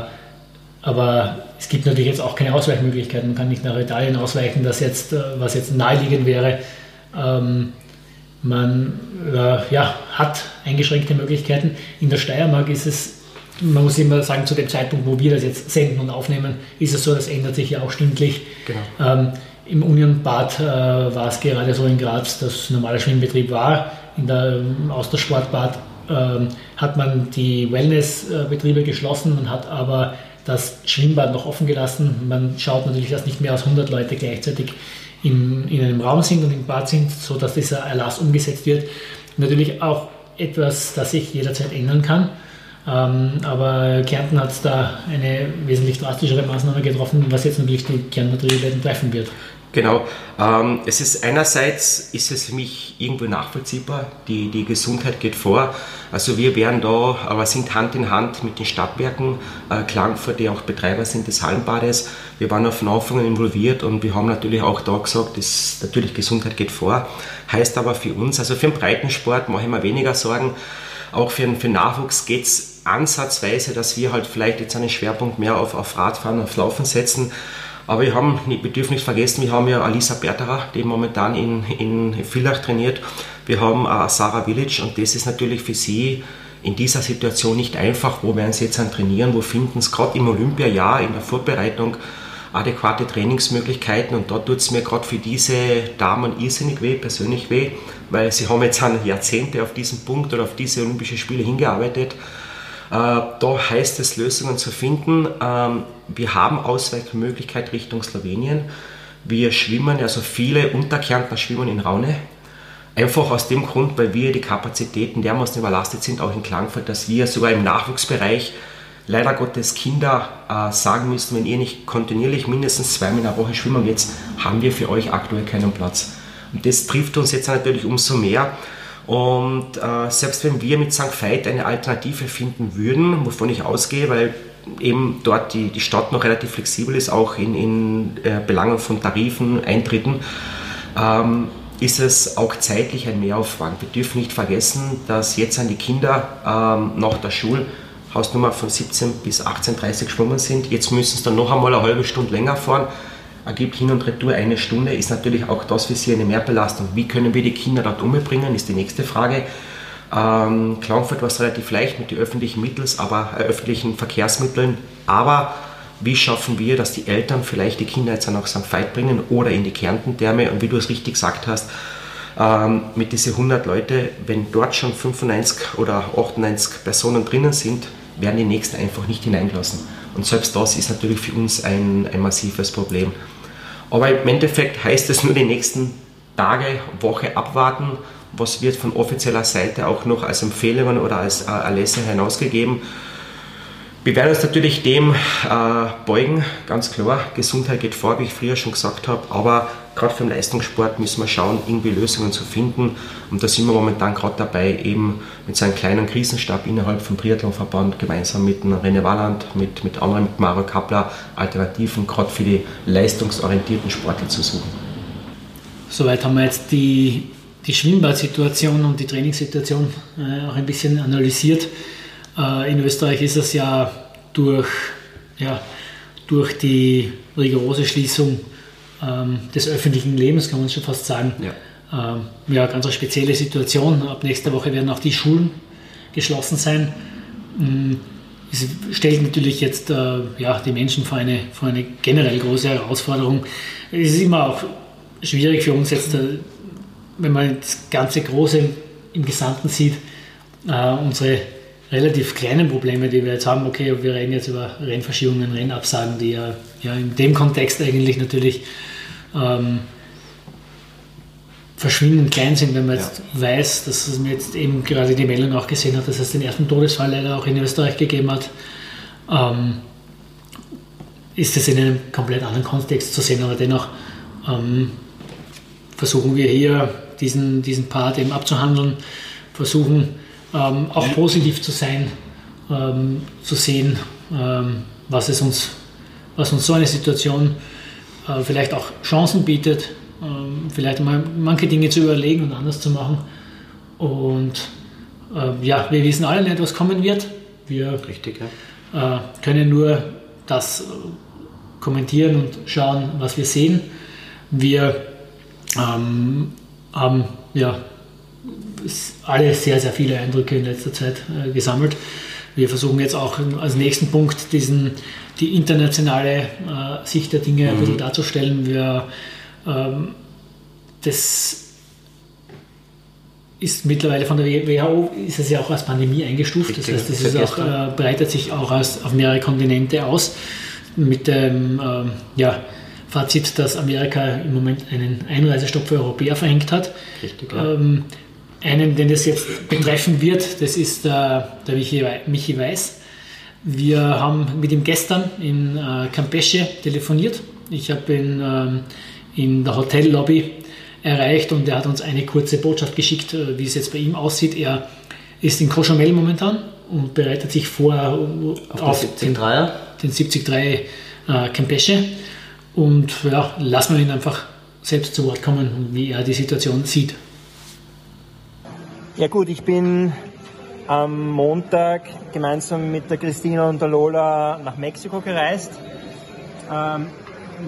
aber es gibt natürlich jetzt auch keine Ausweichmöglichkeiten. Man kann nicht nach Italien ausweichen, das jetzt, äh, was jetzt naheliegend wäre. Ähm, man äh, ja, hat eingeschränkte Möglichkeiten. In der Steiermark ist es, man muss immer sagen, zu dem Zeitpunkt, wo wir das jetzt senden und aufnehmen, ist es so, das ändert sich ja auch stündlich. Genau. Ähm, Im Unionbad äh, war es gerade so in Graz, dass normaler Schwimmbetrieb war. In der Austersportbad ähm, hat man die Wellnessbetriebe geschlossen, man hat aber das Schwimmbad noch offen gelassen. Man schaut natürlich, dass nicht mehr als 100 Leute gleichzeitig in, in einem Raum sind und im Bad sind, sodass dieser Erlass umgesetzt wird. Natürlich auch etwas, das sich jederzeit ändern kann. Ähm, aber Kärnten hat da eine wesentlich drastischere Maßnahme getroffen, was jetzt natürlich die Kärntner Triathleten treffen wird. Genau. Ähm, es ist einerseits ist es für mich irgendwo nachvollziehbar. Die, die Gesundheit geht vor. Also wir werden da, aber sind Hand in Hand mit den Stadtwerken äh, Klagenfurt, die auch Betreiber sind des Hallenbades. Wir waren von Anfang an involviert und wir haben natürlich auch da gesagt, dass natürlich Gesundheit geht vor. Heißt aber für uns, also für den Breitensport mache ich mir weniger Sorgen. Auch für den, für den Nachwuchs geht es ansatzweise, dass wir halt vielleicht jetzt einen Schwerpunkt mehr auf, auf Radfahren, auf Laufen setzen. Aber wir, haben, wir dürfen nicht vergessen, wir haben ja Alisa Berterer, die momentan in, in Villach trainiert. Wir haben uh, Sarah Village und das ist natürlich für sie in dieser Situation nicht einfach. Wo werden sie jetzt an trainieren? Wo finden sie gerade im Olympiajahr in der Vorbereitung adäquate Trainingsmöglichkeiten? Und dort tut es mir gerade für diese Damen irrsinnig weh, persönlich weh, weil sie haben jetzt Jahrzehnte auf diesen Punkt oder auf diese Olympischen Spiele hingearbeitet. Äh, da heißt es, Lösungen zu finden. Ähm, wir haben Ausweichmöglichkeit Richtung Slowenien. Wir schwimmen, also viele Unterkärntner schwimmen in Raune. Einfach aus dem Grund, weil wir die Kapazitäten dermaßen überlastet sind, auch in Klagenfurt, dass wir sogar im Nachwuchsbereich leider Gottes Kinder äh, sagen müssen, wenn ihr nicht kontinuierlich mindestens zweimal in der Woche schwimmen jetzt haben wir für euch aktuell keinen Platz. Und das trifft uns jetzt natürlich umso mehr. Und äh, selbst wenn wir mit St. Veit eine Alternative finden würden, wovon ich ausgehe, weil eben dort die, die Stadt noch relativ flexibel ist, auch in, in äh, Belangen von Tarifen, Eintritten, ähm, ist es auch zeitlich ein Mehraufwand. Wir dürfen nicht vergessen, dass jetzt an die Kinder ähm, nach der Schulhausnummer von 17 bis 18.30 Uhr geschwommen sind. Jetzt müssen sie dann noch einmal eine halbe Stunde länger fahren ergibt Hin- und Retour eine Stunde, ist natürlich auch das für Sie eine Mehrbelastung. Wie können wir die Kinder dort umbringen, ist die nächste Frage. Ähm, Klagenfurt war es relativ leicht mit den öffentlichen Mitteln, aber äh, öffentlichen Verkehrsmitteln, aber wie schaffen wir, dass die Eltern vielleicht die Kinder jetzt nach St. Veit bringen oder in die Kärntentherme und wie du es richtig gesagt hast, ähm, mit diesen 100 Leute, wenn dort schon 95 oder 98 Personen drinnen sind, werden die nächsten einfach nicht hineingelassen. Und selbst das ist natürlich für uns ein, ein massives Problem. Aber im Endeffekt heißt es nur die nächsten Tage, Woche abwarten, was wird von offizieller Seite auch noch als Empfehlungen oder als äh, Erlässe hinausgegeben. Wir werden uns natürlich dem äh, beugen, ganz klar. Gesundheit geht vor, wie ich früher schon gesagt habe, aber gerade für den Leistungssport müssen wir schauen, irgendwie Lösungen zu finden. Und da sind wir momentan gerade dabei, eben mit so einem kleinen Krisenstab innerhalb vom Triathlonverband gemeinsam mit dem René Walland, mit, mit anderen, mit Mario Kappler, Alternativen gerade für die leistungsorientierten Sportler zu suchen. Soweit haben wir jetzt die, die Schwimmbadsituation und die Trainingssituation äh, auch ein bisschen analysiert. Äh, in Österreich ist es ja durch, ja, durch die rigorose Schließung ähm, des öffentlichen Lebens, kann man schon fast sagen, ja. Ähm, ja, ganz eine spezielle Situation. Ab nächster Woche werden auch die Schulen geschlossen sein. Mm, es stellt natürlich jetzt äh, ja, die Menschen vor eine, vor eine generell große Herausforderung. Es ist immer auch schwierig für uns jetzt, äh, wenn man das ganze Große im Gesamten sieht, äh, unsere relativ kleinen Probleme, die wir jetzt haben, okay, wir reden jetzt über Rennverschiebungen, Rennabsagen, die ja, ja in dem Kontext eigentlich natürlich ähm, verschwindend klein sind, wenn man jetzt ja. weiß, dass es mir jetzt eben gerade die Meldung auch gesehen hat, dass es den ersten Todesfall leider auch in Österreich gegeben hat, ähm, ist es in einem komplett anderen Kontext zu sehen, aber dennoch ähm, versuchen wir hier diesen, diesen Part eben abzuhandeln, versuchen ähm, auch positiv zu sein, ähm, zu sehen, ähm, was es uns, was uns so eine Situation äh, vielleicht auch Chancen bietet, ähm, vielleicht mal manche Dinge zu überlegen und anders zu machen. Und äh, ja, wir wissen alle nicht, was kommen wird. Wir Richtig, ja. äh, können nur das äh, kommentieren und schauen, was wir sehen. Wir ähm, haben ja alle sehr, sehr viele Eindrücke in letzter Zeit äh, gesammelt. Wir versuchen jetzt auch als nächsten Punkt diesen, die internationale äh, Sicht der Dinge ein bisschen mhm. darzustellen. Wir, ähm, das ist mittlerweile von der WHO ist es ja auch als Pandemie eingestuft. Das heißt, es auch, äh, breitet sich auch aus, auf mehrere Kontinente aus. Mit dem ähm, ja, Fazit, dass Amerika im Moment einen Einreisestopp für Europäer verhängt hat. Richtig, ja. ähm, einen, den das jetzt betreffen wird, das ist der, der Michi, Michi Weiß. Wir haben mit ihm gestern in äh, Campeche telefoniert. Ich habe ihn ähm, in der Hotellobby erreicht und er hat uns eine kurze Botschaft geschickt, äh, wie es jetzt bei ihm aussieht. Er ist in Cochomel momentan und bereitet sich vor auf, auf den 73er, den 73 äh, Campeche. Und ja, lassen wir ihn einfach selbst zu Wort kommen, wie er die Situation sieht. Ja gut, ich bin am Montag gemeinsam mit der Christina und der Lola nach Mexiko gereist. Ähm,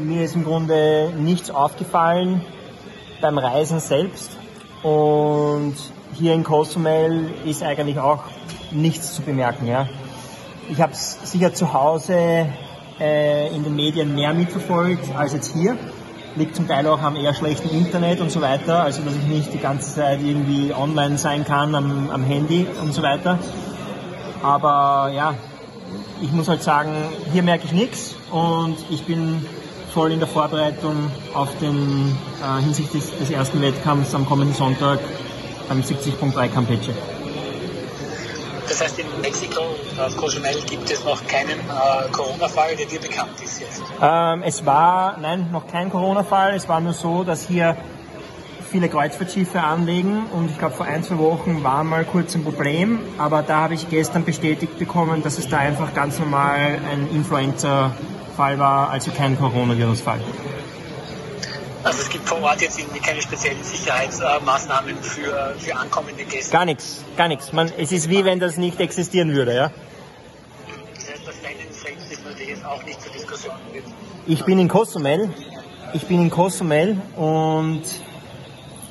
mir ist im Grunde nichts aufgefallen beim Reisen selbst und hier in Cozumel ist eigentlich auch nichts zu bemerken. Ja. Ich habe es sicher zu Hause äh, in den Medien mehr mitverfolgt als jetzt hier liegt zum Teil auch am eher schlechten Internet und so weiter, also dass ich nicht die ganze Zeit irgendwie online sein kann am, am Handy und so weiter. Aber ja, ich muss halt sagen, hier merke ich nichts und ich bin voll in der Vorbereitung auf den äh, hinsichtlich des ersten Wettkampfs am kommenden Sonntag beim 70.3 Campeche. Das heißt, in Mexiko auf Cozumel gibt es noch keinen äh, Corona-Fall, der dir bekannt ist jetzt? Ähm, es war, nein, noch kein Corona-Fall. Es war nur so, dass hier viele Kreuzfahrtschiffe anlegen und ich glaube vor ein, zwei Wochen war mal kurz ein Problem, aber da habe ich gestern bestätigt bekommen, dass es da einfach ganz normal ein Influenza-Fall war, also kein Coronavirus-Fall. Also es gibt vor Ort jetzt irgendwie keine speziellen Sicherheitsmaßnahmen für, für ankommende Gäste? Gar nichts, gar nichts. Man, es ist wie wenn das nicht existieren würde, ja. Das selbst ist natürlich auch nicht zur Diskussion. Ich bin in Cozumel. Ich bin in Cozumel und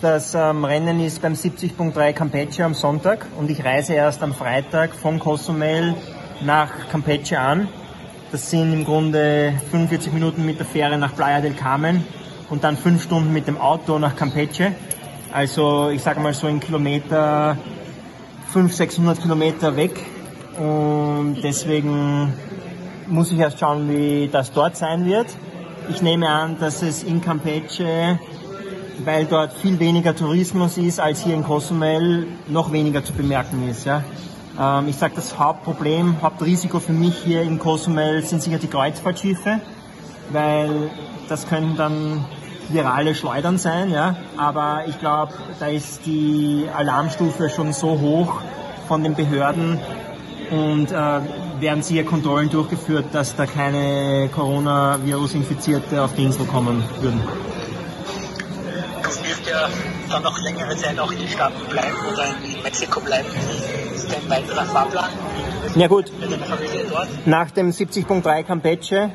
das ähm, Rennen ist beim 70.3 Campeche am Sonntag und ich reise erst am Freitag von Cozumel nach Campeche an. Das sind im Grunde 45 Minuten mit der Fähre nach Playa del Carmen und dann fünf Stunden mit dem Auto nach Campeche. Also ich sage mal so in Kilometer, 500, 600 Kilometer weg. Und deswegen muss ich erst schauen, wie das dort sein wird. Ich nehme an, dass es in Campeche, weil dort viel weniger Tourismus ist als hier in Cozumel, noch weniger zu bemerken ist. Ja? Ähm, ich sage, das Hauptproblem, Hauptrisiko für mich hier in Cozumel sind sicher die Kreuzfahrtschiffe, weil das können dann virale Schleudern sein, ja. Aber ich glaube, da ist die Alarmstufe schon so hoch von den Behörden und äh, werden sicher Kontrollen durchgeführt, dass da keine Coronavirus-Infizierte auf die Insel kommen würden. Das wird ja dann noch längere Zeit auch in den Staaten bleiben oder in Mexiko bleiben. Ist ein weiterer Fahrplan? Ja gut, nach dem 70.3 Campeche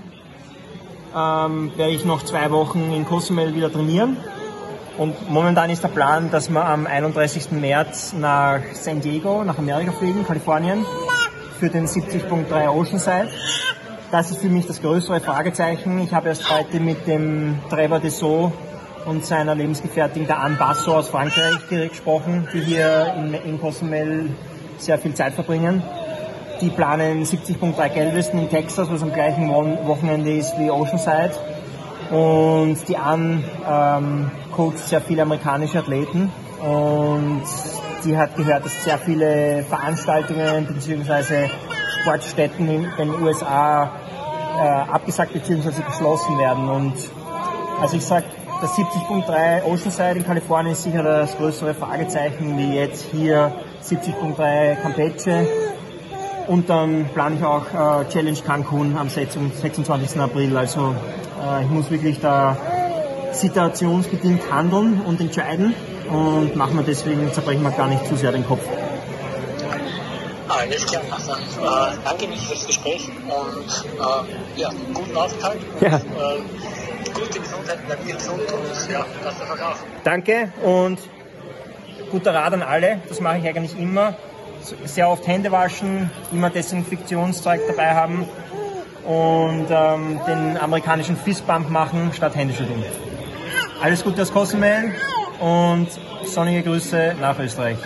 ähm, werde ich noch zwei Wochen in Cozumel wieder trainieren. Und momentan ist der Plan, dass wir am 31. März nach San Diego, nach Amerika fliegen, Kalifornien, für den 70.3 Oceanside. Das ist für mich das größere Fragezeichen. Ich habe erst heute mit dem Trevor Dessau und seiner Lebensgefährtin, der Anne Basso aus Frankreich, gesprochen, die hier in, in Cozumel sehr viel Zeit verbringen. Die planen 70.3 Galveston in Texas, was am gleichen Wochenende ist wie Oceanside. Und die Anne ähm, coacht sehr viele amerikanische Athleten und sie hat gehört, dass sehr viele Veranstaltungen bzw. Sportstätten in den USA äh, abgesagt bzw. geschlossen werden. Und also ich sage, das 70.3 Oceanside in Kalifornien ist sicher das größere Fragezeichen wie jetzt hier 70.3 Campeche. Und dann plane ich auch äh, Challenge Cancun am 26. April. Also äh, ich muss wirklich da situationsbedingt handeln und entscheiden und machen wir deswegen, zerbrechen wir gar nicht zu sehr den Kopf. Alles klar. Äh, danke mich fürs Gespräch und äh, ja, guten Aufenthalt. Und, ja. Äh, gute Gesundheit, bleib gesund und ja, das ist auch. Danke und guter Rat an alle, das mache ich eigentlich immer. Sehr oft Hände waschen, immer Desinfektionszeug dabei haben und ähm, den amerikanischen Fistbump machen statt Händeschütteln. Alles Gute aus Cozumel und sonnige Grüße nach Österreich.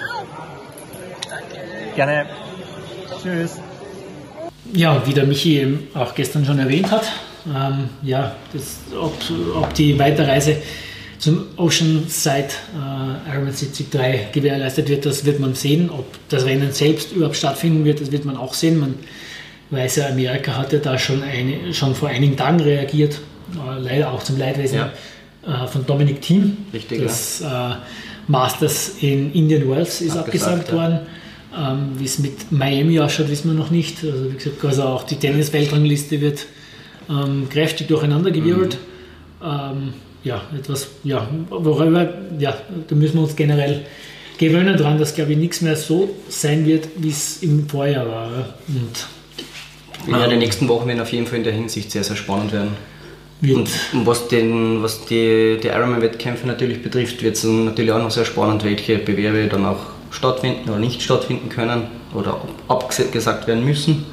Gerne. Tschüss. Ja, wie der Michi auch gestern schon erwähnt hat, ähm, ja, das, ob, ob die Weiterreise zum Oceanside äh, Ironman 73 gewährleistet wird, das wird man sehen. Ob das Rennen selbst überhaupt stattfinden wird, das wird man auch sehen. Man weiß ja, Amerika hatte da schon, eine, schon vor einigen Tagen reagiert, äh, leider auch zum Leidwesen ja. äh, von Dominic Thiem. Richtig, das ja. Äh, Masters in Indian Wells ist abgesagt, abgesagt ja. worden. Ähm, wie es mit Miami ausschaut, wissen wir noch nicht. Also wie gesagt, also auch die Tennis-Weltrangliste wird ähm, kräftig durcheinandergewirbelt. Mhm. Ähm, ja, etwas, ja, worüber, ja, da müssen wir uns generell gewöhnen dran, dass glaube ich nichts mehr so sein wird, wie es im Vorjahr war. Und, ja, die nächsten Wochen werden auf jeden Fall in der Hinsicht sehr, sehr spannend werden. Und was, den, was die, die Ironman-Wettkämpfe natürlich betrifft, wird es natürlich auch noch sehr spannend, welche Bewerbe dann auch stattfinden oder nicht stattfinden können oder abgesagt werden müssen.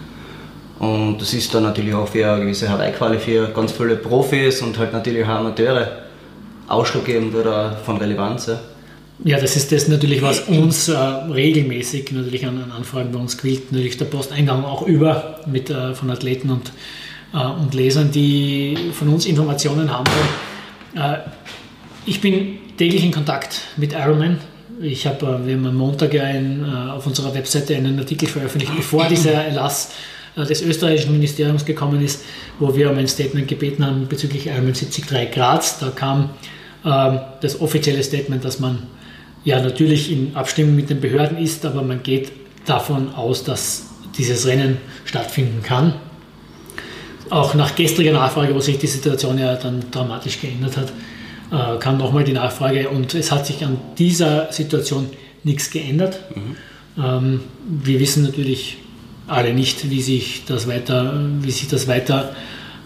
Und das ist dann natürlich auch für eine gewisse Herbeiquali für ganz viele Profis und halt natürlich auch Amateure ausschlaggebend oder von Relevanz. Ja. Ja, das ist das natürlich, was uns äh, regelmäßig natürlich an, an, Anfragen bei uns quillt, natürlich der Posteingang auch über mit, äh, von Athleten und, äh, und Lesern, die von uns Informationen haben wollen. Äh, ich bin täglich in Kontakt mit Ironman. Ich habe, äh, wir haben am Montag ein, äh, auf unserer Webseite einen Artikel veröffentlicht, bevor dieser Erlass des österreichischen Ministeriums gekommen ist, wo wir um ein Statement gebeten haben bezüglich Ironman 73 Graz. Da kam ähm, das offizielle Statement, dass man ja natürlich in Abstimmung mit den Behörden ist, aber man geht davon aus, dass dieses Rennen stattfinden kann. Auch nach gestriger Nachfrage, wo sich die Situation ja dann dramatisch geändert hat, äh, kam nochmal die Nachfrage und es hat sich an dieser Situation nichts geändert. Mhm. Ähm, wir wissen natürlich alle nicht, wie sich das weiter, wie sich das weiter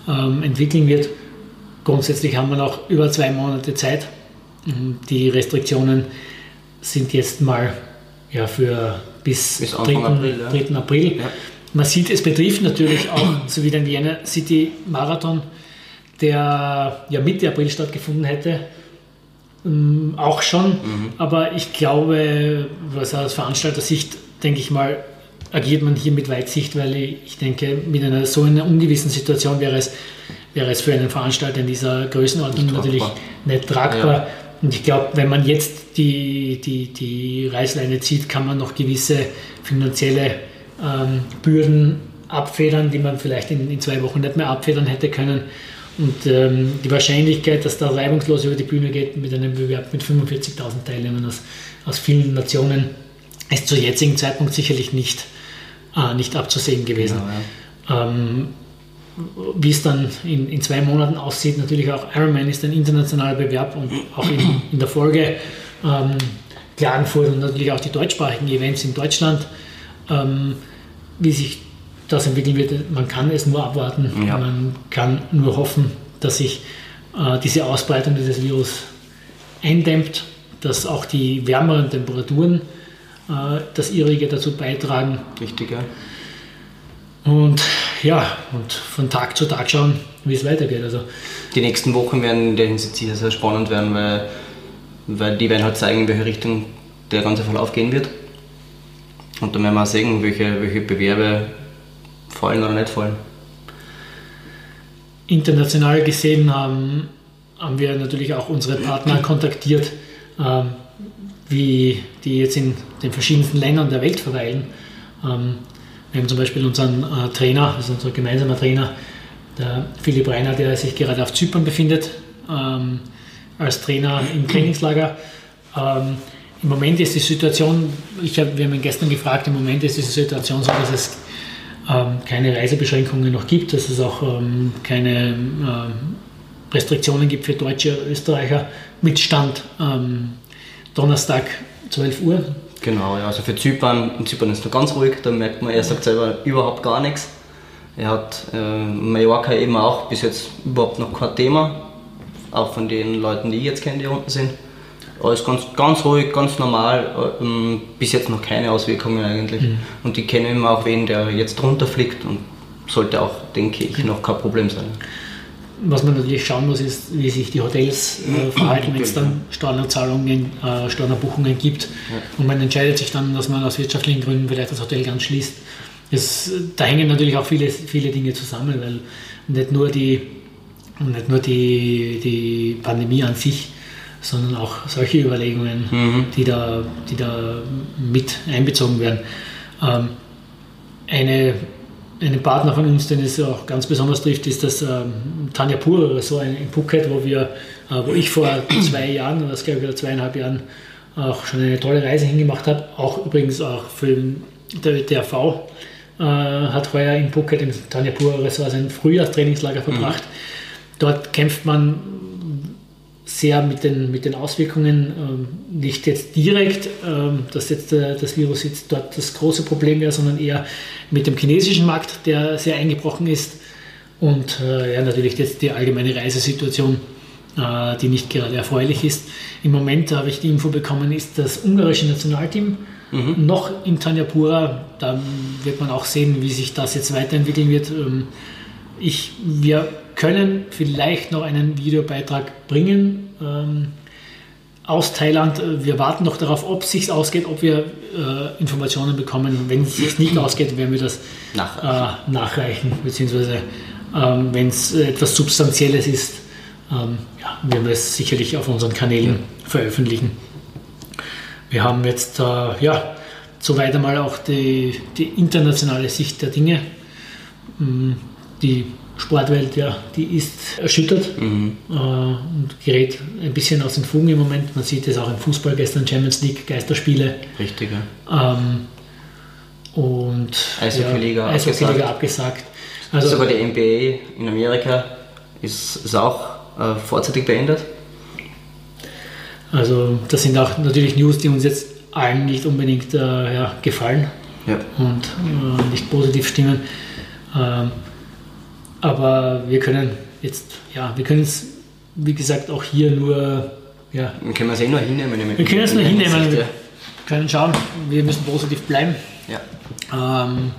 ähm, entwickeln wird. Grundsätzlich haben wir noch über zwei Monate Zeit. Die Restriktionen sind jetzt mal ja, für bis, bis 3. April. Ja. 3. April. Ja. Man sieht, es betrifft natürlich auch, *clears throat* so wie den Vienna City Marathon, der ja Mitte April stattgefunden hätte, ähm, auch schon. Mhm. Aber ich glaube, was aus Veranstalter-Sicht, denke ich mal, agiert man hier mit Weitsicht, weil ich denke, mit einer so einer ungewissen Situation wäre es wäre es für einen Veranstalter in dieser Größenordnung nicht natürlich nicht tragbar. Ja. Und ich glaube, wenn man jetzt die, die, die Reißleine zieht, kann man noch gewisse finanzielle ähm, Bürden abfedern, die man vielleicht in, in, zwei Wochen nicht mehr abfedern hätte können. Und ähm, die Wahrscheinlichkeit, dass da reibungslos über die Bühne geht mit einem Bewerb mit 45.000 Teilnehmern aus, aus vielen Nationen, ist zu jetzigen Zeitpunkt sicherlich nicht, äh, nicht abzusehen gewesen. Genau, ja. ähm, wie es dann in, in, zwei Monaten aussieht, natürlich auch Ironman ist ein internationaler Bewerb und auch in, in der Folge ähm, Klagenfurt und natürlich auch die deutschsprachigen Events in Deutschland. Ähm, wie sich das entwickeln wird, man kann es nur abwarten. Ja. Man kann nur hoffen, dass sich äh, diese Ausbreitung dieses Virus eindämmt, dass auch die wärmeren Temperaturen das ihrige dazu beitragen. Richtig, ja. Und ja, und von Tag zu Tag schauen, wie es weitergeht. Also, die nächsten Wochen werden in der Hinsicht sicher sehr spannend werden, weil, weil die werden halt zeigen, in welche Richtung der ganze Verlauf gehen wird. Und dann werden wir auch sehen, welche, welche Bewerbe fallen oder nicht fallen. International gesehen haben, haben wir natürlich auch unsere Partner kontaktiert, ähm, wie die jetzt in den verschiedensten Ländern der Welt verweilen. Ähm, wir haben zum Beispiel unseren äh, Trainer, also unser gemeinsamer Trainer, der Philipp Reiner, der sich gerade auf Zypern befindet, ähm, als Trainer im Trainingslager. Ähm, Im Moment ist die Situation, ich hab, wir haben ihn gestern gefragt, im Moment ist die Situation so, dass es ähm, keine Reisebeschränkungen noch gibt, dass es auch ähm, keine ähm, Restriktionen gibt für deutsche Österreicher mit Stand Donnerstag 12 Uhr, Genau, ja, also für Zypern, in Zypern ist es noch ganz ruhig, da merkt man, er sagt selber überhaupt gar nichts. Er hat äh, Mallorca eben auch bis jetzt überhaupt noch kein Thema, auch von den Leuten, die ich jetzt kenne, die unten sind. Alles ganz, ganz ruhig, ganz normal, äh, bis jetzt noch keine Auswirkungen eigentlich. Mhm. Und ich kenne immer auch wen, der jetzt drunter fliegt und sollte auch, denke ich, noch kein Problem sein. Was man natürlich schauen muss, ist, wie sich die Hotels äh, verhalten, wenn es dann Stornozahlungen, äh, Stornobuchungen gibt. Und man entscheidet sich dann, dass man aus wirtschaftlichen Gründen vielleicht das Hotel ganz schließt. Es, da hängen natürlich auch viele, viele Dinge zusammen, weil nicht nur die, nicht nur die, die Pandemie an sich, sondern auch solche Überlegungen, mhm. die, da, die da mit einbezogen werden. Ähm, eine einen Partner von uns, den es auch ganz besonders trifft, ist das ähm, Tanja Pur, so ein, in Phuket, wo, wir, äh, wo ich vor *clears throat* zwei Jahren, oder das glaube ich zweieinhalb Jahren, auch schon eine tolle Reise hingemacht habe. Auch übrigens auch für der WTRV äh, hat heuer in Phuket im Tanja Pur Ressort sein Frühjahrstrainingslager verbracht. Mhm. Dort kämpft man sehr mit den, mit den Auswirkungen, ähm, nicht jetzt direkt, ähm, dass jetzt äh, das Virus jetzt dort das große Problem wäre, sondern eher mit dem chinesischen Markt, der sehr eingebrochen ist und äh, ja, natürlich jetzt die allgemeine Reisesituation, äh, die nicht gerade erfreulich ist. Im Moment habe ich die Info bekommen, ist das ungarische Nationalteam mhm. noch in Tanyapura. Da wird man auch sehen, wie sich das jetzt weiterentwickeln wird. Ähm, ich, wir können vielleicht noch einen Videobeitrag bringen ähm, aus Thailand. Wir warten noch darauf, ob es sich ausgeht, ob wir äh, Informationen bekommen. Wenn es sich nicht ausgeht, werden wir das nachreichen, äh, nachreichen beziehungsweise ähm, wenn es etwas Substanzielles ist, ähm, ja, werden wir es sicherlich auf unseren Kanälen ja. veröffentlichen. Wir haben jetzt äh, ja, soweit einmal auch die, die internationale Sicht der Dinge. Mm, die Sportwelt, ja, die ist erschüttert mhm. äh, und gerät ein bisschen aus den Fugen im Moment. Man sieht es auch im Fußball gestern Champions League, Geisterspiele. Richtig, ja. Ähm, und Eishockey-Liga ja, Eishockey abgesagt. abgesagt. Also, Sogar die NBA in Amerika ist, ist auch äh, vorzeitig beendet. Also das sind auch natürlich News, die uns jetzt allen nicht unbedingt äh, ja, gefallen ja. und äh, nicht positiv stimmen. Ähm, aber wir können jetzt, ja, wir können es, wie gesagt, auch hier nur, ja. Dann können wir es eh nur hinnehmen. Wir können es nur hinnehmen. Wir können schauen, wir müssen positiv bleiben. Ja. Ähm,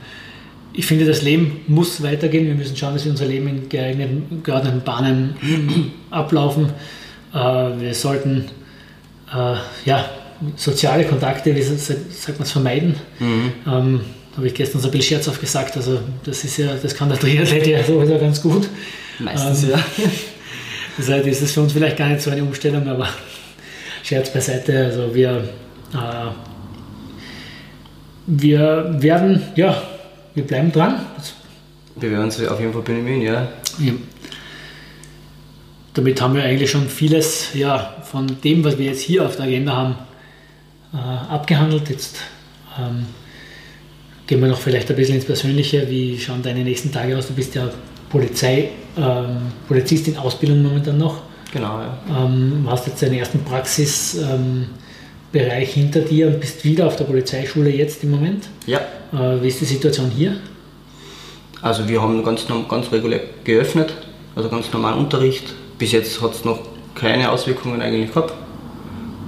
ich finde, das Leben muss weitergehen. Wir müssen schauen, dass wir unser Leben in geeigneten, geordneten Bahnen *clears throat* ablaufen. Äh, wir sollten äh, ja, soziale Kontakte, wie sagt man es, vermeiden. Mhm. Ähm, habe ich gestern so ein bisschen scherzhaft gesagt, also das ist ja, das kann der Triathlet ja sowieso ganz gut. Meistens ähm, ja. *laughs* Deshalb ist es für uns vielleicht gar nicht so eine Umstellung, aber *laughs* Scherz beiseite. Also wir, äh, wir werden, ja, wir bleiben dran. Wir werden uns auf jeden Fall bemühen, ja. ja. Damit haben wir eigentlich schon vieles ja, von dem, was wir jetzt hier auf der Agenda haben, äh, abgehandelt. Jetzt ähm, gehen wir noch vielleicht ein bisschen ins Persönliche. Wie schauen deine nächsten Tage aus? Du bist ja Polizei, ähm, Polizist in Ausbildung momentan noch. Genau, ja. Ähm, hast jetzt deinen ersten Praxisbereich hinter dir und bist wieder auf der Polizeischule jetzt im Moment. Ja. Äh, wie ist die Situation hier? Also wir haben ganz, ganz regulär geöffnet, also ganz normalen Unterricht. Bis jetzt hat es noch keine Auswirkungen eigentlich gehabt.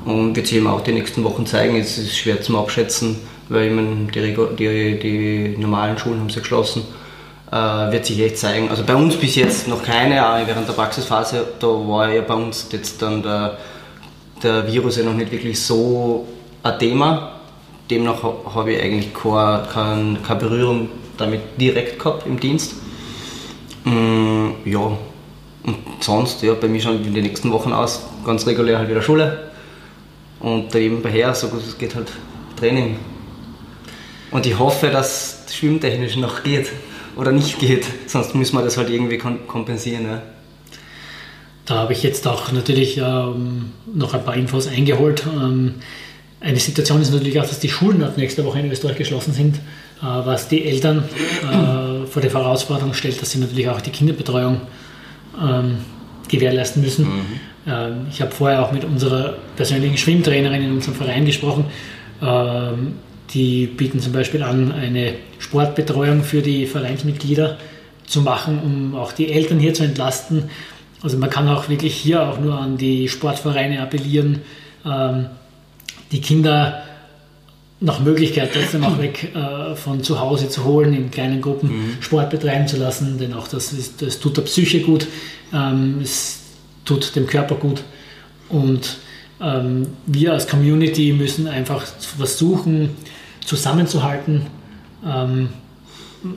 Und wird sich eben auch die nächsten Wochen zeigen. Es ist schwer zum Abschätzen, weil meine, die, die, die normalen Schulen haben sie geschlossen äh, wird sich echt zeigen. Also bei uns bis jetzt noch keine, aber während der Praxisphase, da war ja bei uns jetzt dann der, der Virus ja noch nicht wirklich so ein Thema. Demnach habe ich eigentlich keine, keine, keine Berührung damit direkt gehabt im Dienst. Mm, ja, und sonst, ja, bei mir schon in den nächsten Wochen aus, ganz regulär halt wieder Schule. Und nebenbei so gut es geht halt Training. Und ich hoffe, dass es schwimmtechnisch noch geht oder nicht geht. Sonst müssen wir das halt irgendwie kompensieren. Ja. Da habe ich jetzt auch natürlich ähm, noch ein paar Infos eingeholt. Ähm, eine Situation ist natürlich auch, dass die Schulen ab nächster Woche in Österreich geschlossen sind, äh, was die Eltern äh, vor die Herausforderung stellt, dass sie natürlich auch die Kinderbetreuung ähm, gewährleisten müssen. Mhm. Ähm, ich habe vorher auch mit unserer persönlichen Schwimmtrainerin in unserem Verein gesprochen. Die bieten zum Beispiel an, eine Sportbetreuung für die Vereinsmitglieder zu machen, um auch die Eltern hier zu entlasten. Also man kann auch wirklich hier auch nur an die Sportvereine appellieren, ähm, die Kinder nach Möglichkeit trotzdem auch weg äh, von zu Hause zu holen, in kleinen Gruppen mhm. Sport betreiben zu lassen, denn auch das, ist, das tut der Psyche gut, ähm, es tut dem Körper gut und ähm, wir als Community müssen einfach versuchen, zusammenzuhalten. Ähm,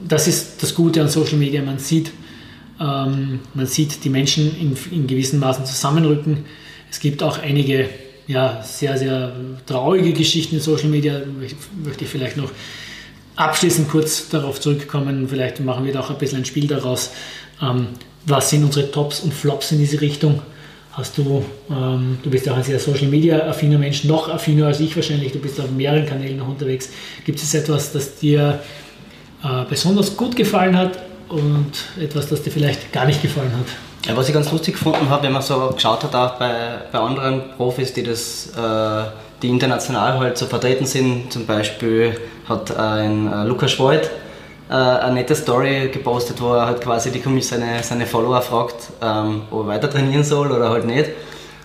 das ist das Gute an Social Media. Man sieht, ähm, man sieht die Menschen in, in gewissen Maßen zusammenrücken. Es gibt auch einige ja, sehr, sehr traurige Geschichten in Social Media. Möchte ich vielleicht noch abschließend kurz darauf zurückkommen. Vielleicht machen wir da auch ein bisschen ein Spiel daraus. Ähm, was sind unsere Tops und Flops in diese Richtung? Hast du, ähm, du bist auch ein sehr Social Media affiner Mensch, noch affiner als ich wahrscheinlich, du bist auf mehreren Kanälen noch unterwegs. Gibt es etwas, das dir äh, besonders gut gefallen hat und etwas, das dir vielleicht gar nicht gefallen hat? Ja, was ich ganz lustig gefunden habe, wenn man so geschaut hat, auch bei, bei anderen Profis, die das, äh, die international halt so vertreten sind, zum Beispiel hat ein äh, Lukas Schwoid äh, eine nette Story gepostet, wo er halt quasi die, seine, seine Follower fragt, ähm, ob er weiter trainieren soll oder halt nicht.